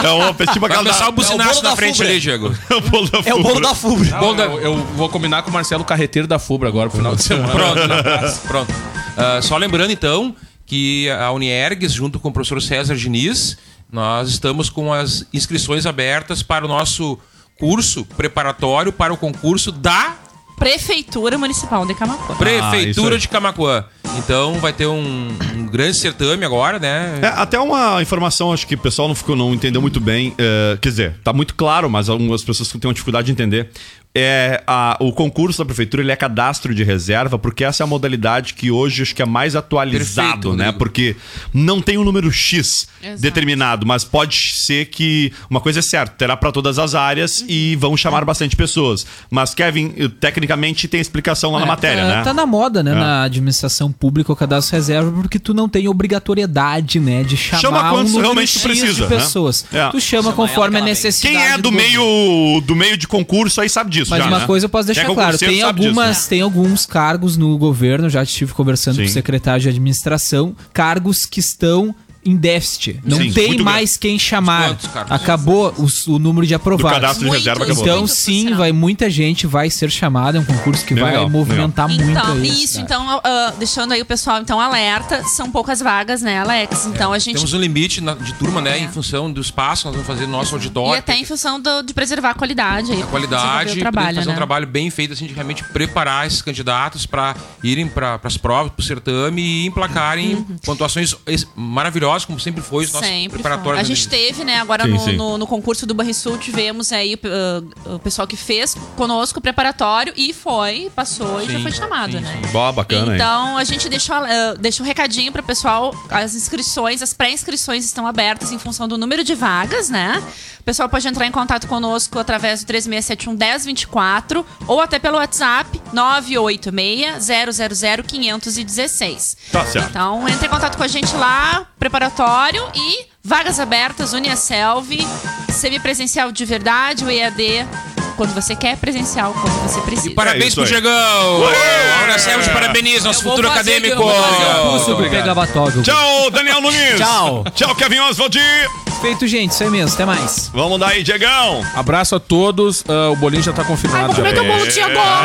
É o tipo Vai começar o é o bucinaço bolo na da frente Fubra. ali, Diego. o bolo da É o bolo Fubra. da Fubra. Bolo da... Eu, eu vou combinar com o Marcelo Carreteiro da Fubra agora pro final de semana. Pronto, né? pronto. Ah, só lembrando então que a Uniergues, junto com o professor César Diniz, nós estamos com as inscrições abertas para o nosso curso preparatório para o concurso da Prefeitura Municipal de Camacuã. isso Prefeitura de Camacuã. Então vai ter um, um grande certame agora, né? É, até uma informação, acho que o pessoal não ficou, não entendeu muito bem. é, quer dizer, tá muito claro, mas algumas pessoas têm uma dificuldade de entender. É, a- o concurso da prefeitura ele é cadastro de reserva, porque essa é a modalidade que hoje acho que é mais atualizado, Perfeito, né? Rodrigo. Porque não tem um número X Exato. determinado, mas pode ser que uma coisa é certa, terá para todas as áreas e vão chamar bastante pessoas. Mas Kevin, tecnicamente tem explicação lá na matéria, É, né? Tá na moda, né? É. Na administração pública, o cadastro reserva, porque tu não tem obrigatoriedade, né? De chamar Chama um quantos número realmente tu X precisa, de né? pessoas. É. Tu chama conforme a necessidade. Quem é do governo. meio do meio de concurso aí sabe disso Mas já, uma né? coisa eu posso deixar Quem é claro, tem sabe disso, algumas, tem alguns cargos no governo, já estive conversando Sim. com o secretário de administração, cargos que estão em déficit. Não Sim, tem mais quem chamar. Quantos? Acabou os- o, número de aprovados. Do cadastro de reserva acabou. Então, sim, vai muita gente vai ser chamada, é um concurso que Bem vai legal, movimentar muito Então, isso, então, ah, deixando aí o pessoal então alerta, são poucas vagas, né, Alex? Então a gente Temos um limite na- de turma, né? Em função do espaço, nós vamos fazer nosso auditório. e até em função do- de preservar a qualidade aí, a qualidade, o trabalho, fazer né? um trabalho bem feito, assim, de realmente preparar esses candidatos para irem para as provas, para o certame e emplacarem pontuações ex- maravilhosas, como sempre foi os nossos. Sempre preparatórios. A gente teve, né, agora Sim, no, sim. no- no concurso do Banrisul, tivemos aí uh, o pessoal que fez conosco o preparatório e foi, passou e já Sim, foi chamado, sim, né? Ó, bacana, hein? Então, a gente deixou, uh, deixa um recadinho pro pessoal. As inscrições, as pré-inscrições estão abertas em função do número de vagas, né? O pessoal pode entrar em contato conosco através do 3671 1024 ou até pelo WhatsApp 986 000 516. Tá certo. Então, entre em contato com a gente lá, preparatório e vagas abertas, Uniaselv, semipresencial de verdade, o EAD, quando você quer, presencial, quando você precisa. E parabéns É pro. Diegão! A Auracel te parabeniza, nosso futuro fazer acadêmico! eu vou fazer curso. Tchau, Daniel Nunes. Tchau. Tchau, Kevin Oswald. Feito, gente, isso aí mesmo, até mais. Vamos daí, Diegão. Abraço a todos. ah, o bolinho já tá confirmado. já. Como é que eu bolo agora?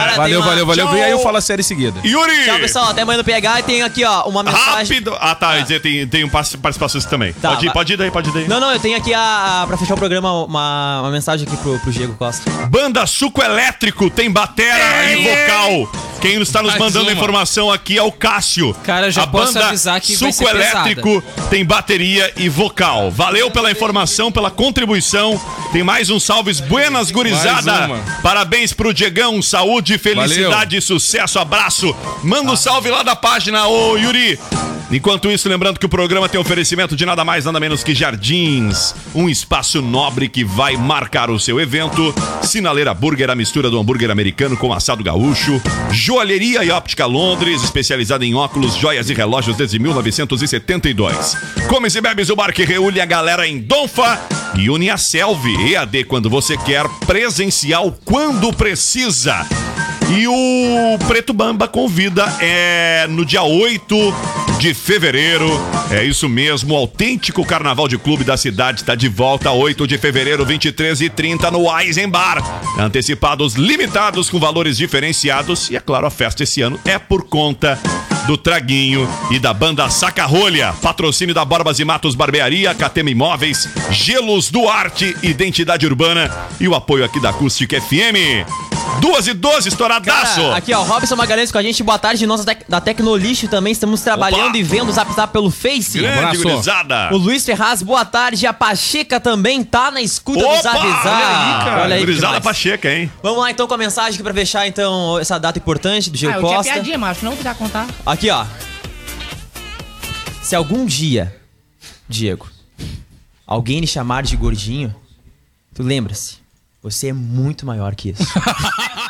tem Valeu, uma- valeu, valeu. Tchau. Vem aí eu falo a série seguida. Yuri. Tchau, pessoal. Até amanhã no PH. E tem aqui, ó, uma mensagem. Rápido. Ah, tá. dizer, Tem, tem um partic- participações também. Tá, pode, ir, vai. pode ir daí, pode ir daí. Não, não, eu tenho aqui a, a- pra fechar o programa uma, uma mensagem aqui pro, pro Diego Costa. Banda Suco Elétrico tem batera e vocal. Quem está nos Mais mandando a uma. informação aqui é o Cássio. Cara, já a posso banda avisar que vai Suco ser pesada. Elétrico tem bateria e vocal. Valeu pela informação, pela contribuição. Tem mais um salves buenas gurizada. Parabéns pro Diegão, saúde, felicidade, sucesso, abraço. Manda um salve lá da página, ô Yuri. Enquanto isso, lembrando que o programa tem oferecimento de nada mais, nada menos que Jardins, um espaço nobre que vai marcar o seu evento. Sinaleira Burger, a mistura do hambúrguer americano com assado gaúcho. Joalheria e óptica Londres, especializada em óculos, joias e relógios desde 1972. Comes e bebes o bar que reúne a galera em Donfa. E Uniaselv, EAD quando você quer, presencial quando precisa. E o Preto Bamba convida é no dia 8 de fevereiro. É isso mesmo, o autêntico carnaval de clube da cidade está de volta 8 de fevereiro, 23 e 30 no Eisenbar. Antecipados limitados com valores diferenciados e é claro, a festa esse ano é por conta do Traguinho e da banda Saca-Rolha. Patrocínio da Barbas e Matos Barbearia, Catema Imóveis, Gelos Duarte, Identidade Urbana e o apoio aqui da Acústica FM. Duas e 12, estouradaço! Cara, aqui, ó, Robson Magalhães com a gente. Boa tarde, nós da Tec- da Tecnolixo também. Estamos trabalhando Opa! e vendo o Zap Zap pelo Face. Grande gurizada. O Luiz Ferraz, boa tarde. A Pacheca também tá na escuta do Opa! Zap Zap. Olha aí, cara. Olha aí, Gurizada. Pacheca, hein? Vamos lá então com a mensagem aqui pra fechar então essa data importante do Diego Ah, eu tinha Costa. piadinha, mas não quiser contar. Aqui, ó. Se algum dia, Diego, alguém lhe chamar de gordinho, tu lembra-se, você é muito maior que isso.